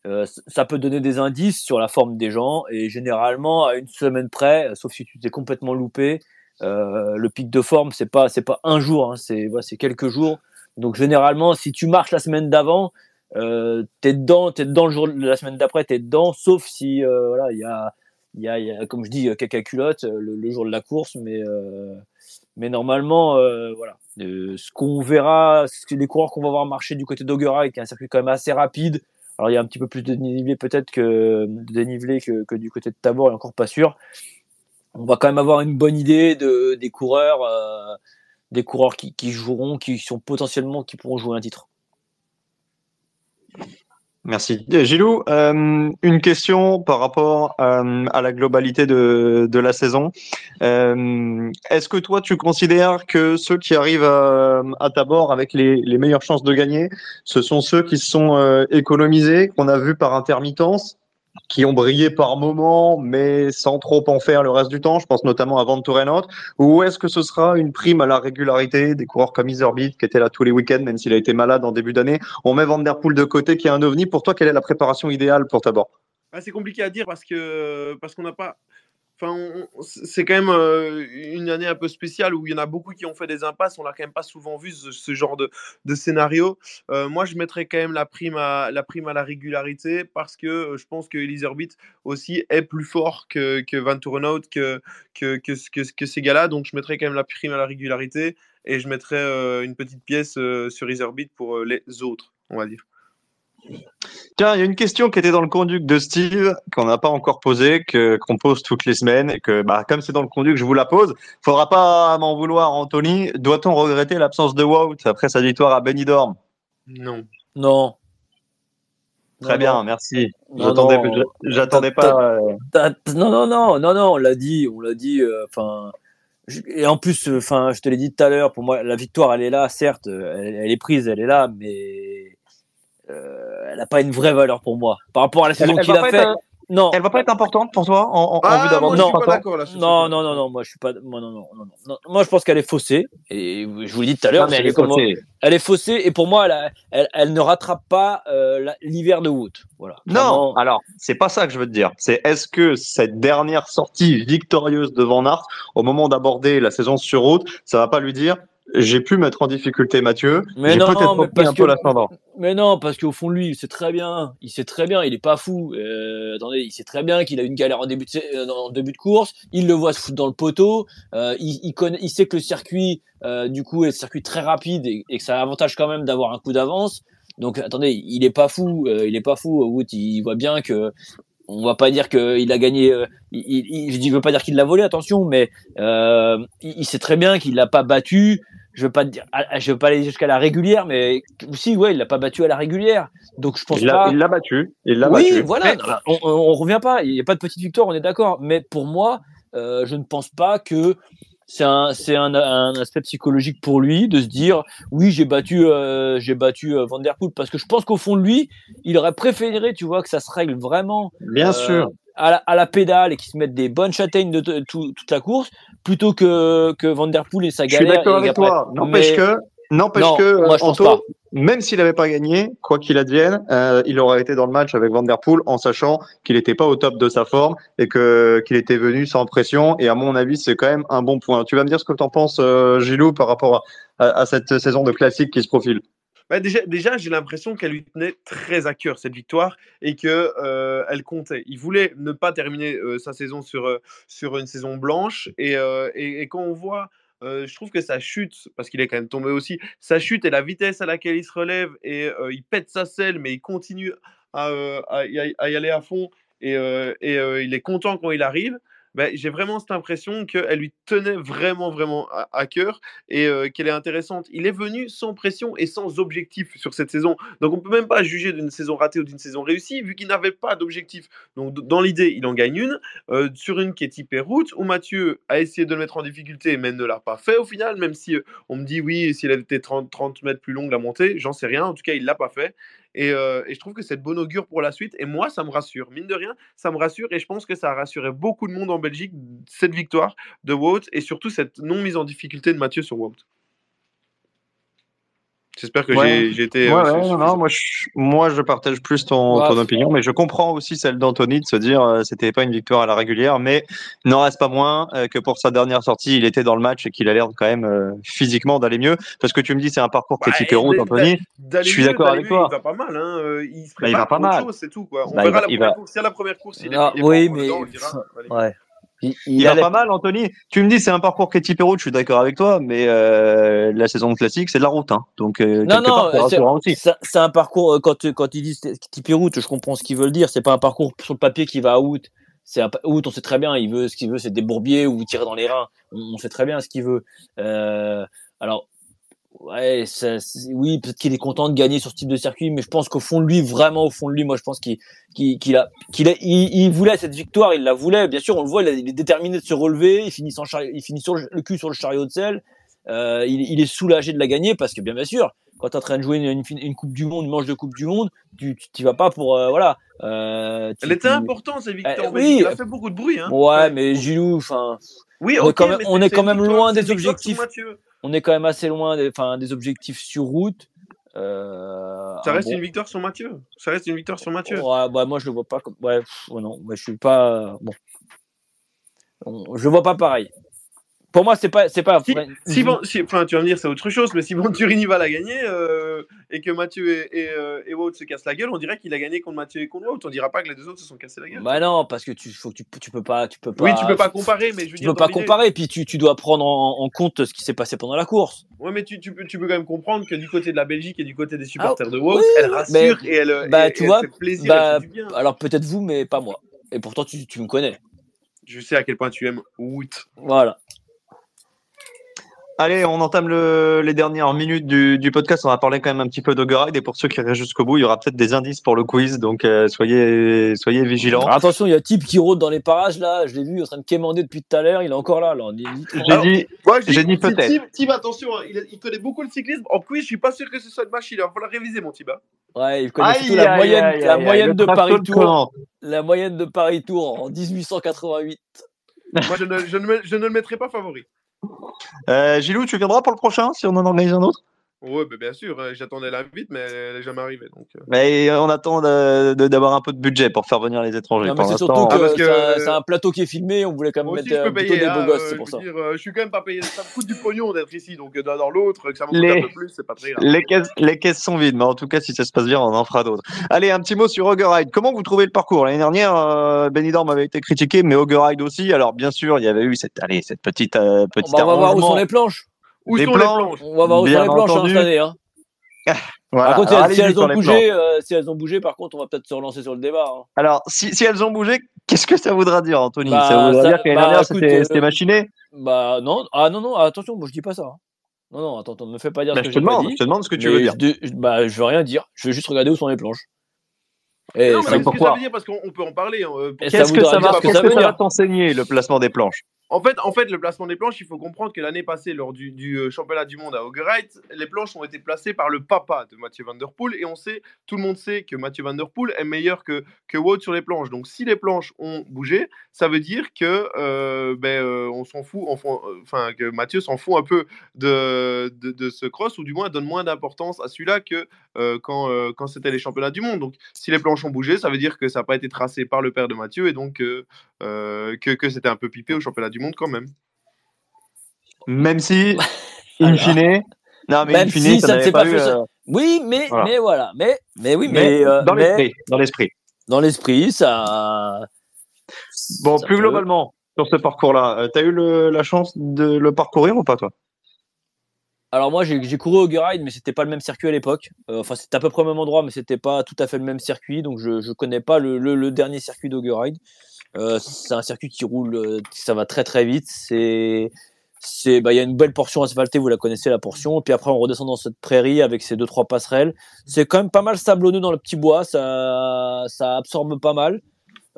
Euh, ça peut donner des indices sur la forme des gens et généralement à une semaine près, sauf si tu t'es complètement loupé euh, le pic de forme, c'est pas c'est pas un jour, hein, c'est c'est quelques jours. Donc généralement, si tu marches la semaine d'avant, euh, t'es dedans, t'es dedans le jour la semaine d'après, t'es dedans, sauf si euh, voilà, il y a il y a, y a, comme je dis, caca culotte le, le, jour de la course, mais mais normalement, voilà, ce qu'on verra, ce les coureurs qu'on va voir marcher du côté d'Ogura, qui est un circuit quand même assez rapide. Alors il y a un petit peu plus de dénivelé peut-être que dénivelé que, que du côté de Tabor, est encore pas sûr on va quand même avoir une bonne idée de, des coureurs, euh, des coureurs qui, qui, joueront, qui sont potentiellement, qui pourront jouer un titre.
Merci. Gilou, euh, une question par rapport euh, à la globalité de, la saison. Euh, Est-ce que toi, tu considères que ceux qui arrivent à, à ta bord avec les, les, meilleures chances de gagner, ce sont ceux qui se sont euh, économisés, qu'on a vu par intermittence? Qui ont brillé par moments, mais sans trop en faire le reste du temps. Je pense notamment à Venturenot. Ou est-ce que ce sera une prime à la régularité des coureurs comme Iserbeat, qui était là tous les week-ends, même s'il a été malade en début d'année? On met Van Der de côté, qui est un ovni. Pour toi, quelle est la préparation idéale pour ta bord
ah, C'est compliqué à dire parce que parce qu'on n'a pas c'est quand même euh, une année un peu spéciale où il y en a beaucoup qui ont fait des impasses. On l'a quand même pas souvent vu ce, genre de, scénario. Euh, moi, je mettrais quand même la prime à la régularité parce que euh, je pense que Elizabeth aussi est plus fort que Van que que, que, que, ces gars-là. Donc, je mettrais quand même la prime à la régularité et je mettrais une petite pièce sur Elizabeth pour les autres, on va dire.
Tiens, il y a une question qui était dans le conduit de Steve, qu'on n'a pas encore posée, que, qu'on pose toutes les semaines, et que, bah, comme c'est dans le conduit, je vous la pose. Faudra pas m'en vouloir, Anthony. Doit-on regretter l'absence de Wout après sa victoire à Benidorm?
Non.
Non.
Très bien, merci. J'attendais, j'attendais pas.
Euh, non, non, non, non, non, on l'a dit, on l'a dit. Euh, enfin. et en plus, enfin, je te l'ai dit tout à l'heure. Pour moi, la victoire, elle est là, certes, elle est prise, elle est là, mais euh, elle n'a pas une vraie valeur pour moi. Par rapport à la saison qu'il a fait. non.
Elle va pas être importante pour toi en, en, en
Ah,
vue
suis pas là.
Non, non, non, non, moi je suis pas. Moi, non, non, non, non, non. Moi, je pense qu'elle est faussée. Et je vous l'ai dit tout à l'heure.
Non, mais elle est
comme-
faussée.
Elle est faussée. Et pour moi, elle, a- elle, elle ne rattrape pas euh, la- l'hiver de Wood. Voilà.
Non,
Vraiment.
alors c'est pas ça que je veux te dire. C'est est-ce que cette dernière sortie victorieuse de Van Aert, au moment d'aborder la saison sur route, ça va pas lui dire j'ai pu mettre en difficulté Mathieu,
Mais non, mais parce
un peu
que-
l'ascendant.
Mais non, parce qu'au fond lui, il sait très bien. Il sait très bien. Il est pas fou. Euh, attendez, il sait très bien qu'il a une galère en début de, euh, en début de course. Il le voit se foutre dans le poteau. Euh, il, il connaît, il sait que le circuit, euh, du coup, est un circuit très rapide et, et que ça a l'avantage quand même d'avoir un coup d'avance. Donc, attendez, il est pas fou. euh, il est pas fou. Wood, il voit bien que. On va pas dire qu'il a gagné. euh, il, il, je dis, je veux pas dire qu'il l'a volé, attention, mais euh, il, il sait très bien qu'il l'a pas battu je veux pas dire, je veux pas aller jusqu'à la régulière, mais si, ouais, il l'a pas battu à la régulière. Donc je pense
Il l'a
pas.
il l'a battu, il l'a
oui,
battu.
voilà. on, on revient pas. Il n'y a pas de petite victoire, on est d'accord. Mais pour moi, euh, je ne pense pas que c'est un, c'est un, un aspect psychologique pour lui de se dire, oui, j'ai battu, euh, j'ai battu euh, Van Der Poel parce que je pense qu'au fond de lui, il aurait préféré, tu vois, que ça se règle vraiment
Bien
euh,
sûr.
à la, à la pédale et qu'ils se mettent des bonnes châtaignes de, de- tout- toute la course plutôt que, que Van Der Poel et sa
Je suis
galère.
d'accord avec toi. N'empêche que, n'empêche que,
moi, je pense
Anto,
pas.
Même s'il n'avait pas gagné, quoi qu'il advienne, euh, il aurait été dans le match avec Van en sachant qu'il n'était pas au top de sa forme et que qu'il était venu sans pression. Et à mon avis, c'est quand même un bon point. Tu vas me dire ce que tu en penses, euh, Gilou, par rapport à, cette saison de classique qui se profile.
Bah, déjà, j'ai l'impression qu'elle lui tenait très à cœur cette victoire et que euh, elle comptait. Il voulait ne pas terminer sa saison sur, sur une saison blanche et, et, et quand on voit, euh, je trouve que sa chute, parce qu'il est quand même tombé aussi, sa chute et la vitesse à laquelle il se relève et euh, il pète sa selle mais il continue à, euh, y, aller à fond et, il est content quand il arrive. Ben, j'ai vraiment cette impression qu'elle lui tenait vraiment, vraiment à, cœur et qu'elle est intéressante. Il est venu sans pression et sans objectif sur cette saison. Donc on peut même pas juger d'une saison ratée ou d'une saison réussie vu qu'il n'avait pas d'objectif. Donc dans l'idée, il en gagne une sur une qui est typée route où Mathieu a essayé de le mettre en difficulté mais ne l'a pas fait au final. Même si on me dit oui, s'il avait été 30, 30 mètres plus longue la montée, j'en sais rien. En tout cas, il l'a pas fait. Et, euh, et je trouve que c'est de bon augure pour la suite. Et moi, ça me rassure. Mine de rien, ça me rassure. Et je pense que ça a rassuré beaucoup de monde en Belgique, cette victoire de Wout et surtout cette non mise en difficulté de Mathieu sur Wout. J'espère que
Ouais.
j'ai- j'ai été.
Ouais,
euh,
ouais, non, non, moi, je, moi, je partage plus ton,
Ouais,
ton opinion, mais je comprends aussi celle d'Anthony de se dire euh, c'était pas une victoire à la régulière, mais n'en reste pas moins euh, que pour sa dernière sortie, il était dans le match et qu'il a l'air quand même euh, physiquement d'aller mieux. Parce que tu me dis c'est un parcours qui est
Bah,
typé route,
et
Anthony. Je suis d'accord avec toi.
Il va pas mal. Hein. euh, Il se
Bah, il va pas mal.
c'est tout. Quoi. On
Bah, il
verra
va-
la
il
première
va-
course. Si à la première course, il est,
Ah,
il est
oui, mais-
dedans, on le dira.
Ouais. Il,
Il,
allait-
pas mal, Anthony. Tu me dis c'est un parcours qui est route, je suis d'accord avec toi, mais euh, la saison classique, c'est de la route. Hein. Donc, euh,
Non, non, c'est- un parcours, euh, quand, quand ils disent type route, je comprends ce qu'ils veulent dire. C'est pas un parcours sur le papier qui va à août. C'est août, on sait très bien, il veut, ce qu'il veut, c'est des bourbiers ou tirer dans les reins. On, on sait très bien ce qu'il veut. Euh, alors, ouais, ça- oui, peut-être qu'il est content de gagner sur ce type de circuit, mais je pense qu'au fond de lui, vraiment au fond de lui, moi, je pense qu'il qu'il qu'il a, qu'il a, il, il voulait cette victoire, il la voulait. Bien sûr, on le voit, il, a- il est déterminé de se relever. Il finit, sans il finit sur le, le cul sur le chariot de sel. Euh, il, il est soulagé de la gagner parce que bien, bien sûr, quand tu es en train de jouer une, une, une Coupe du Monde, une manche de Coupe du Monde, tu tu vas pas pour euh, voilà. Euh, tu-
Elle était
tu-
importante, cette victoire.
Eh,
en Belgique.
oui.
Elle a fait beaucoup de bruit. Hein.
Ouais, mais Gilou, enfin,
Oui,
on est quand même- on est quand
victoire-
loin des
victoire
objectifs. On est quand même assez loin des, des objectifs sur route. Euh,
Ça
un
reste
bon-
une victoire sur Mathieu. Ça reste une victoire sur Mathieu.
Ouais, bah, moi je le vois pas comme. Ouais, pff, non, ouais, je suis pas. Bon. On- Je le vois pas pareil. Pour moi, c'est pas. C'est pas
Si, si- enfin, tu vas me dire c'est autre chose, mais si Venturini va la gagner euh, et que Mathieu et, et, euh, et Wout se cassent la gueule, on dirait qu'il a gagné contre Mathieu et contre Wout. On dira pas que les deux autres se sont cassés la gueule.
Bah non, parce que tu, faut que tu, tu peux pas. Tu peux pas
oui, tu peux pas comparer, mais je veux
Tu
dire.
peux pas comparer, puis tu, tu dois prendre en, en compte ce qui s'est passé pendant la course.
Ouais, mais tu, tu, peux, tu peux quand même comprendre que du côté de la Belgique et du côté des supporters de Wout,
oui,
elle rassure
mais-
et elle,
bah,
et-
tu vois,
elle fait plaisir,
bah,
elle fait bien.
Alors peut-être vous, mais pas moi. Et pourtant, tu, tu me connais.
Je sais à quel point tu aimes Wout.
Voilà.
Allez, on entame le, les dernières minutes du, du podcast. On va parler quand même un petit peu d'Ogeride. Et pour ceux qui restent jusqu'au bout, il y aura peut-être des indices pour le quiz. Donc, euh, soyez, soyez vigilants.
Alors, attention, il y a type qui rôde dans les parages là. Je l'ai vu en train de quémander depuis tout à l'heure. Il est encore là.
J'ai dit,
Moi,
j'ai dit peut-être.
Tim, Tim, attention, hein, il, il connaît beaucoup le cyclisme. En quiz, je suis pas sûr que ce soit une machine. Il va falloir réviser, mon Tiba.
Ouais, il connaît
Aïe,
surtout la
aïe,
moyenne,
aïe,
la
aïe,
moyenne
aïe,
de
le trash
Paris
talk
Tour.
commence.
La moyenne de Paris Tour en 1888.
Moi, je ne, je, ne, je ne le mettrai pas favori.
Euh, Gilou, tu viendras pour le prochain si on en organise un autre?
Ouais, bah, bien sûr. euh, J'attendais l'invite, mais elle n'est jamais arrivée. Donc, euh.
Mais on attend d'avoir un peu de budget pour faire venir les étrangers.
Non, mais
Pour
c'est surtout que,
Ah, parce que-
c'est un- plateau qui est filmé. On voulait quand même
Moi aussi,
mettre
je
euh,
peux payer.
des
hein,
beaux gosses, c'est
je
pour ça.
dire, euh, je suis quand même pas payé. Ça me coûte du pognon d'être ici. Donc, euh, dans, dans l'autre, que ça me coûte
Les-
un peu plus, c'est pas très grave.
Les caisses, les caisses sont vides, mais en tout cas, si ça se passe bien, on en fera d'autres. Allez, un petit mot sur Ride. Comment vous trouvez le parcours? L'année dernière, euh, Benidorm avait été critiqué, mais Ride aussi. Alors, bien sûr, il y avait eu cette, allez, cette petite, euh,
On
petite
va, on va voir où sont les planches.
Où
des
sont
plans.
les planches
On va voir où sont les planches hein,
entendu.
cette année. Hein.
Voilà.
Par contre,
Alors,
si, si
allez-y
elles
sur
ont
les
bougé, euh, si elles ont bougé, par contre, on va peut-être se relancer sur le débat. hein.
Alors, si, si elles ont bougé, qu'est-ce que ça voudra dire, Anthony?
Bah,
Ça voudra
ça-
dire que l'année
bah,
dernière, c'était
euh,
c'était machiné?
Bah non, ah non non, attention, moi je dis pas ça. hein. Non non, attends, attends, ne me fais pas dire
Bah,
ce
Je
que
te
j'ai pas
demande,
dit.
je te demande ce que tu veux dire.
Je, je- bah je veux rien dire. Je veux juste regarder où sont les planches. Et
Non, mais
ça,
qu'est-ce que
pourquoi
ça veut dire? Parce qu'on on peut en parler. hein, euh,
Qu'est-ce que ça va, qu'est-ce t'enseigner, le placement des planches?
En fait, en fait, le placement des planches, il faut comprendre que l'année passée, lors du, euh, championnat du monde à Ogerite, les planches ont été placées par le papa de Mathieu Van Der Poel. Et on sait, tout le monde sait que Mathieu Van Der Poel est meilleur que, que Wout sur les planches. Donc, si les planches ont bougé, ça veut dire que euh, ben, euh, on s'en fout, enfin, que Mathieu s'en fout un peu de, de, ce cross, ou du moins donne moins d'importance à celui-là que quand, quand c'était les championnats du monde. Donc, si les planches ont bougé, ça veut dire que ça n'a pas été tracé par le père de Mathieu et donc que, que c'était un peu pipé au championnat du monde quand même.
Même si, in fine, non, mais
Même
in fine,
si
ça
ne s'est
pas
pas
eu,
fait ça.
euh,
Oui, mais
Voilà.
mais voilà, mais mais oui,
mais
mais, euh,
dans l'esprit, dans l'esprit.
dans l'esprit, ça.
Bon,
ça
plus
peut-
globalement, sur ce parcours-là, euh, t'as eu le- la chance de le parcourir ou pas, toi?
Alors moi j'ai couru au Ride mais c'était pas le même circuit à l'époque. Euh, enfin c'était à peu près au même endroit mais c'était pas tout à fait le même circuit donc je je connais pas le, le, le dernier circuit d'Augeride. Euh, c'est un circuit qui roule, euh, ça va très très vite. C'est c'est bah il y a une belle portion asphaltée, vous la connaissez la portion. Puis après on redescend dans cette prairie avec ces deux trois passerelles. C'est quand même pas mal sablonneux dans le petit bois, ça ça absorbe pas mal.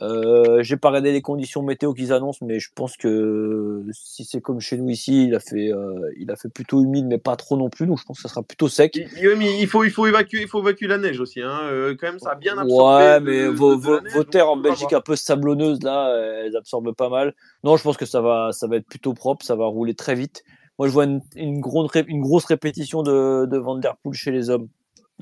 Euh, j'ai pas regardé les conditions météo qu'ils annoncent, mais je pense que si c'est comme chez nous ici, il a fait, euh, il a fait plutôt humide, mais pas trop non plus, donc je pense que ça sera plutôt sec.
Il, il- mais il faut, il faut évacuer, il faut évacuer la neige aussi. Hein. Euh, quand même, ça a bien absorbé.
Ouais,
de-
mais
de-
vos,
de
vos,
neige,
terres en Belgique un peu sablonneuses là, elles absorbent pas mal. Non, je pense que ça va, ça va être plutôt propre, ça va rouler très vite. Moi, je vois une, une, grosse, ré- une grosse répétition de, de Van Der Poel chez les hommes.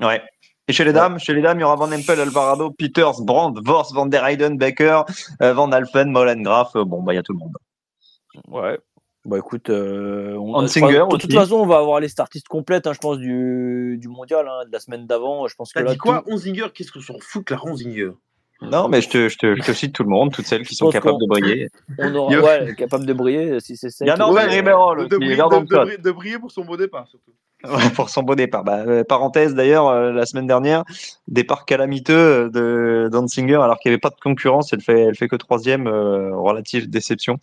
Ouais. Et chez les dames, chez les dames, il y aura Van Empel, Alvarado, Peters, Brandt, Vors, Van der Heyden, Becker, euh, Van Alphen, Molengraf. Euh, bon, bah, il y a tout le monde.
Ouais. Bah écoute, euh, on, crois- de toute façon, on va avoir les startistes complètes, hein, je pense, du, du mondial, hein, de la semaine d'avant. Je pense que
T'as
là,
dit quoi
tout-
Onzinger Qu'est-ce qu'on s'en fout que la Onzinger
Non, mais je te, je te, je te cite tout le monde, toutes celles qui sont capables de briller.
on aura, ouais, capable de briller si c'est sec.
Il y a
Ouais,
Ribeiro,
de, briller- de briller pour son beau départ, surtout.
Pour son beau départ. Bah, euh, parenthèse d'ailleurs, euh, la semaine dernière, départ calamiteux euh, de Danzinger alors qu'il n'y avait pas de concurrence. Elle fait, fait que troisième, relative déception.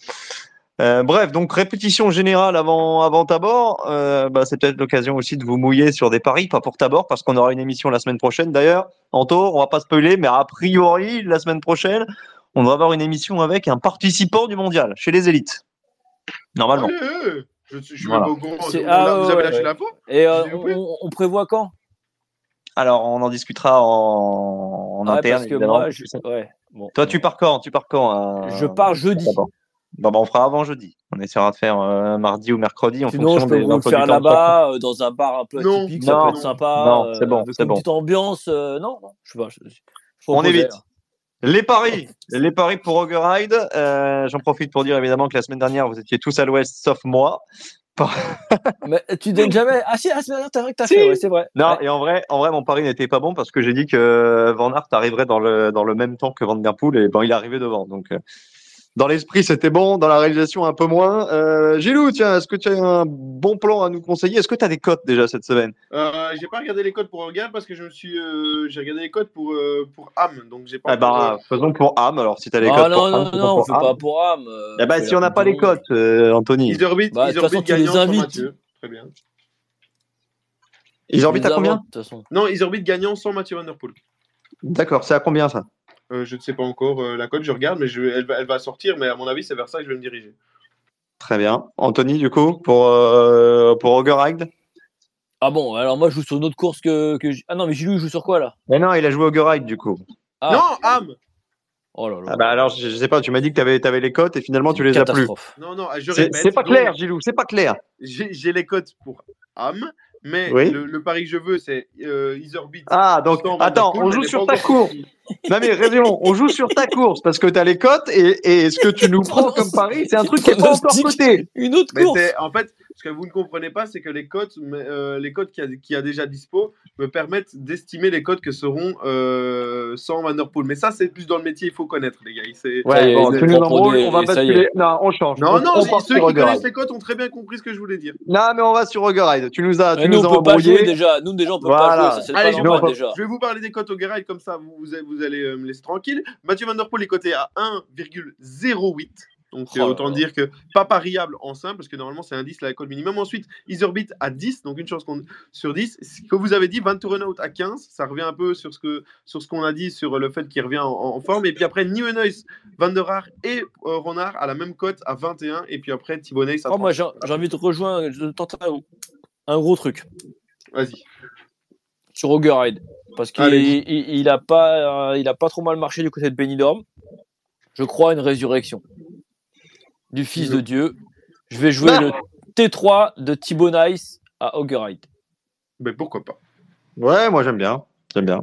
Bref, donc répétition générale avant, avant Tabor. Bah, c'est peut-être l'occasion aussi de vous mouiller sur des paris, pas pour Tabor, parce qu'on aura une émission la semaine prochaine. D'ailleurs, Anto, on va pas spoiler, mais a priori, la semaine prochaine, on va avoir une émission avec un participant du mondial chez les élites. Normalement.
Je, je suis
Voilà.
même pas au courant.
C'est-
Vous,
ah,
vous
ouais,
avez
ouais,
lâché
ouais.
l'info
Et euh, on, on prévoit quand?
Alors, on en discutera en, en
Ouais,
interne.
parce que
évidemment.
moi, je, ouais, bon.
Toi, tu pars quand? Tu pars quand euh,
Je pars jeudi.
Tabor Bon, bah, on fera avant jeudi. On essaiera de faire euh, mardi ou mercredi en
Sinon, je peux
des
vous le faire là-bas, euh, dans un bar un peu
Non,
atypique, ça
non,
peut être sympa.
non,
euh,
c'est bon, c'est
une
bon.
petite ambiance. euh, non, je sais pas. je- je- je
On évite.
là.
Les paris, les paris pour Ride. Euh, J'en profite pour dire évidemment que la semaine dernière vous étiez tous à l'ouest sauf moi.
Mais tu donnes jamais. Ah si, la semaine dernière, t'as vrai que t'as
Si.
fait, ouais, c'est vrai.
Non,
Ouais.
et en vrai, en vrai, mon pari n'était pas bon parce que j'ai dit que Van Aert arriverait dans le dans le même temps que Van Der Poel et bon, il est arrivé devant. Donc, euh, dans l'esprit, c'était bon, dans la réalisation, un peu moins. Euh, Gilou, tiens, est-ce que tu as un bon plan à nous conseiller? Est-ce que tu as des cotes déjà cette semaine?
Euh, j'ai pas regardé les codes pour Regarde parce que je me suis, euh, j'ai regardé les codes pour euh, pour Ham, donc j'ai pas.
Eh ben,
encore,
faisons pour Ham. Alors, si tu as les
Ah
cotes
non,
pour Ham,
non, non, on fait
Ham.
pas pour âme. euh,
Eh ben,
fait
si on n'a pas les cotes, euh,
euh,
Anthony.
Bah, de toute
Iservit
façon, tu les
gagnant sur. Mathieu. Très bien.
Ils orbitent à combien?
de.
Non, ils orbitent gagnant sans Mathieu Van Der Poel.
D'accord, c'est à combien ça?
Euh, je ne sais pas encore euh, la cote, je regarde, mais je, elle, va, elle va sortir, mais à mon avis, c'est vers ça que je vais me diriger.
Très bien. Anthony, du coup, pour, euh, pour Ogre Ride
Ah bon, alors moi je joue sur une autre course que. que j- Ah non, mais Gilou il joue sur quoi là?
Mais non, il a joué Ogre Ride, du coup.
Ah.
Non, Ham
Oh là là.
Ah bah alors, je, je sais pas, tu m'as dit que tu avais, les cotes et finalement tu les as plus.
Catastrophe.
Non, non, je
C'est
répète.
c'est pas
donc,
clair, Gilou, c'est pas clair.
J'ai les cotes pour Ham, mais
Oui.
le, le pari que je veux, c'est euh, ils orbitent.
Ah, donc, attends, on joue sur ta course. Non mais raison, on joue sur ta course parce que tu as les cotes et, et ce que tu nous prends comme pari, c'est un truc qui est pas encore coté.
Une autre
Mais
course
en fait ce que vous ne comprenez pas, c'est que les cotes, euh, les cotes qu'il y, a- qu'il y a déjà dispo me permettent d'estimer les cotes que seront euh, sans Van Der Poel. Mais ça, c'est plus dans le métier, il faut connaître, les gars.
Ouais, bon, tu nous on va basculer. Non, on change.
Non,
On-
non,
on
ceux qui connaissent
Ride.
les cotes ont très bien compris ce que je voulais dire.
Non, mais on va sur Ride. Tu nous as, tu nous
nous on peut pas jouer déjà. Nous déjà on peut
Voilà.
pas jouer. Ça
Allez,
pas
je,
normal déjà.
je vais vous parler des cotes au comme ça vous, vous, vous allez euh, me laisser tranquille. Mathieu Van Der Poel est coté à 1,08. Donc
Oh
euh,
là
autant dire que pas pariable en simple, parce que normalement c'est un 10 la cote minimum. Ensuite, ils orbitent à 10, donc une chance sur 10. Ce que vous avez dit, Van Turenhout à 15, ça revient un peu sur ce que sur ce qu'on a dit sur le fait qu'il revient en, en forme. Et puis après, Nieuwenhuis, Van der Haar et euh, Ronard à la même cote à 21. Et puis après, Thibonnet, ça
Oh, moi j'ai envie de rejoindre, de tenter un, un gros truc
Vas-y.
sur Ogre Ride. Parce qu'il il, il a pas, euh, il a pas trop mal marché du côté de Benidorm. Je crois à une résurrection du Fils
Je-
de Dieu. Je vais jouer
Ah.
le T3 de Thibaut Nice à Ogre Ride.
Ben pourquoi pas.
Ouais, moi j'aime bien. J'aime bien.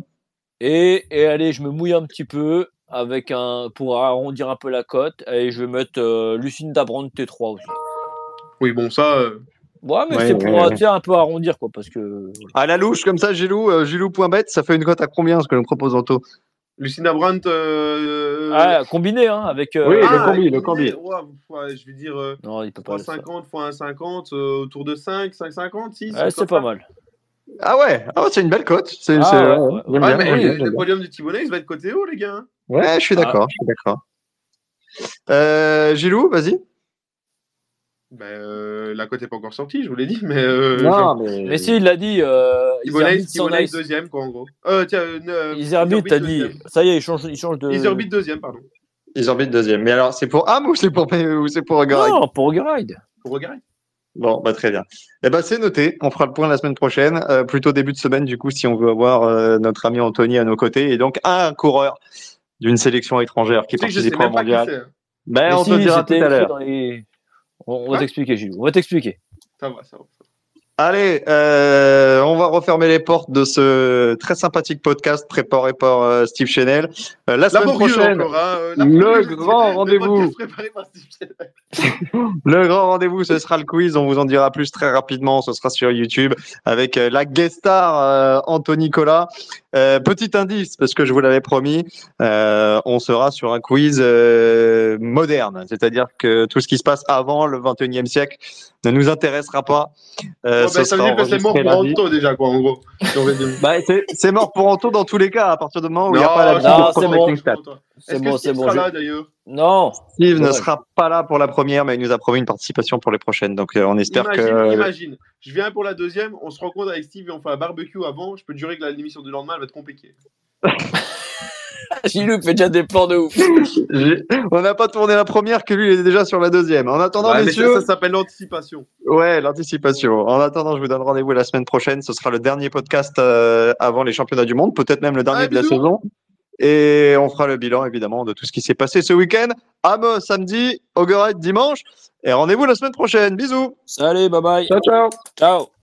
Et, et allez, je me mouille un petit peu avec un pour arrondir un peu la cote et je vais mettre euh, Lucinda Brand T3 aussi.
Oui, bon, ça. euh,
Ouais, mais
Ouais,
c'est pour
ouais.
euh, un peu arrondir quoi, parce que
À la louche, comme ça, Gilou, euh, Gilou.bet, ça fait une cote à combien ce que nous propose Anto
Lucinda Brandt. euh,
ah, combiné hein, avec. euh,
Oui, le
ah,
combi, le combi.
Ouais, je vais dire euh,
Non, il peut pas. le faire.
3,50 fois 1,50 euh, autour de 5, 5,50, 6.
Ouais, c'est pas mal.
Ah ouais, ah ouais, c'est une belle cote. C'est,
Ah ouais,
mais le, podium du Thibonnet, il va être côté haut, les gars.
Ouais, je suis d'accord, je suis d'accord. Euh, Gilou, vas-y.
Ben, euh, la cote n'est pas encore sortie, je vous l'ai dit, mais. Euh,
non, mais.
Mais si, il l'a dit. Euh, Iserbit Nice.
deuxième, quoi, en gros. Euh, tiens, euh,
Iserbit, t'as dit.
deuxième.
Ça y est, il change, il change de.
Iserbit deuxième, pardon.
Ils orbitent deuxième. Mais alors, c'est pour Ham ou c'est pour, ou c'est pour
Non, pour Ogre Ride.
Pour regarder.
Bon, bah très bien. Eh ben c'est noté. On fera le point la semaine prochaine, euh, plutôt début de semaine du coup, si on veut avoir euh, notre ami Anthony à nos côtés et donc un coureur d'une sélection étrangère qui participera au mondial.
hein.
Ben
Mais
on
si,
te dira tout à l'heure.
On, va t'expliquer, Gilles. On va t'expliquer.
Ça va, ça va.
Allez, euh, on va refermer les portes de ce très sympathique podcast préparé par euh, Steve Chenel. Euh, la semaine prochaine,
encore, hein, euh,
le grand rendez-vous. Le grand rendez-vous, ce sera le quiz. On vous en dira plus très rapidement. Ce sera sur YouTube avec euh, la guest star euh, Anthony Collat. Euh, petit indice, parce que je vous l'avais promis, euh, on sera sur un quiz euh, moderne, c'est-à-dire que tout ce qui se passe avant le 21e siècle ne nous intéressera pas. Euh,
ben, ça veut dire que c'est mort pour. Anto déjà, quoi, en gros.
Bah, c'est- mort pour Anto dans tous les cas, à partir du moment où il n'y a pas la
non,
protection
bon. C'est bon, c'est
Steve
bon.
sera
je-
là d'ailleurs
Non.
Steve ne sera pas là pour la première, mais il nous a promis une participation pour les prochaines. Donc, euh, on espère
Imagine,
que.
imagine. Je viens pour la deuxième, on se rencontre avec Steve et on fait un barbecue avant. Je peux te jurer que la- l'émission du lendemain elle va être compliquée.
Gilles fait déjà des plans de ouf.
On n'a pas tourné la première, que lui, il est déjà sur la deuxième. En attendant,
Ouais,
messieurs.
ça, ça s'appelle l'anticipation.
Ouais, l'anticipation. En attendant, je vous donne rendez-vous la semaine prochaine. Ce sera le dernier podcast euh, avant les championnats du monde, peut-être même le dernier
Ah,
de la saison. Et on fera le bilan, évidemment, de tout ce qui s'est passé ce week-end. Amos samedi, Ogorette dimanche. Et rendez-vous la semaine prochaine. Bisous.
Salut, bye bye.
Ciao, ciao.
Ciao.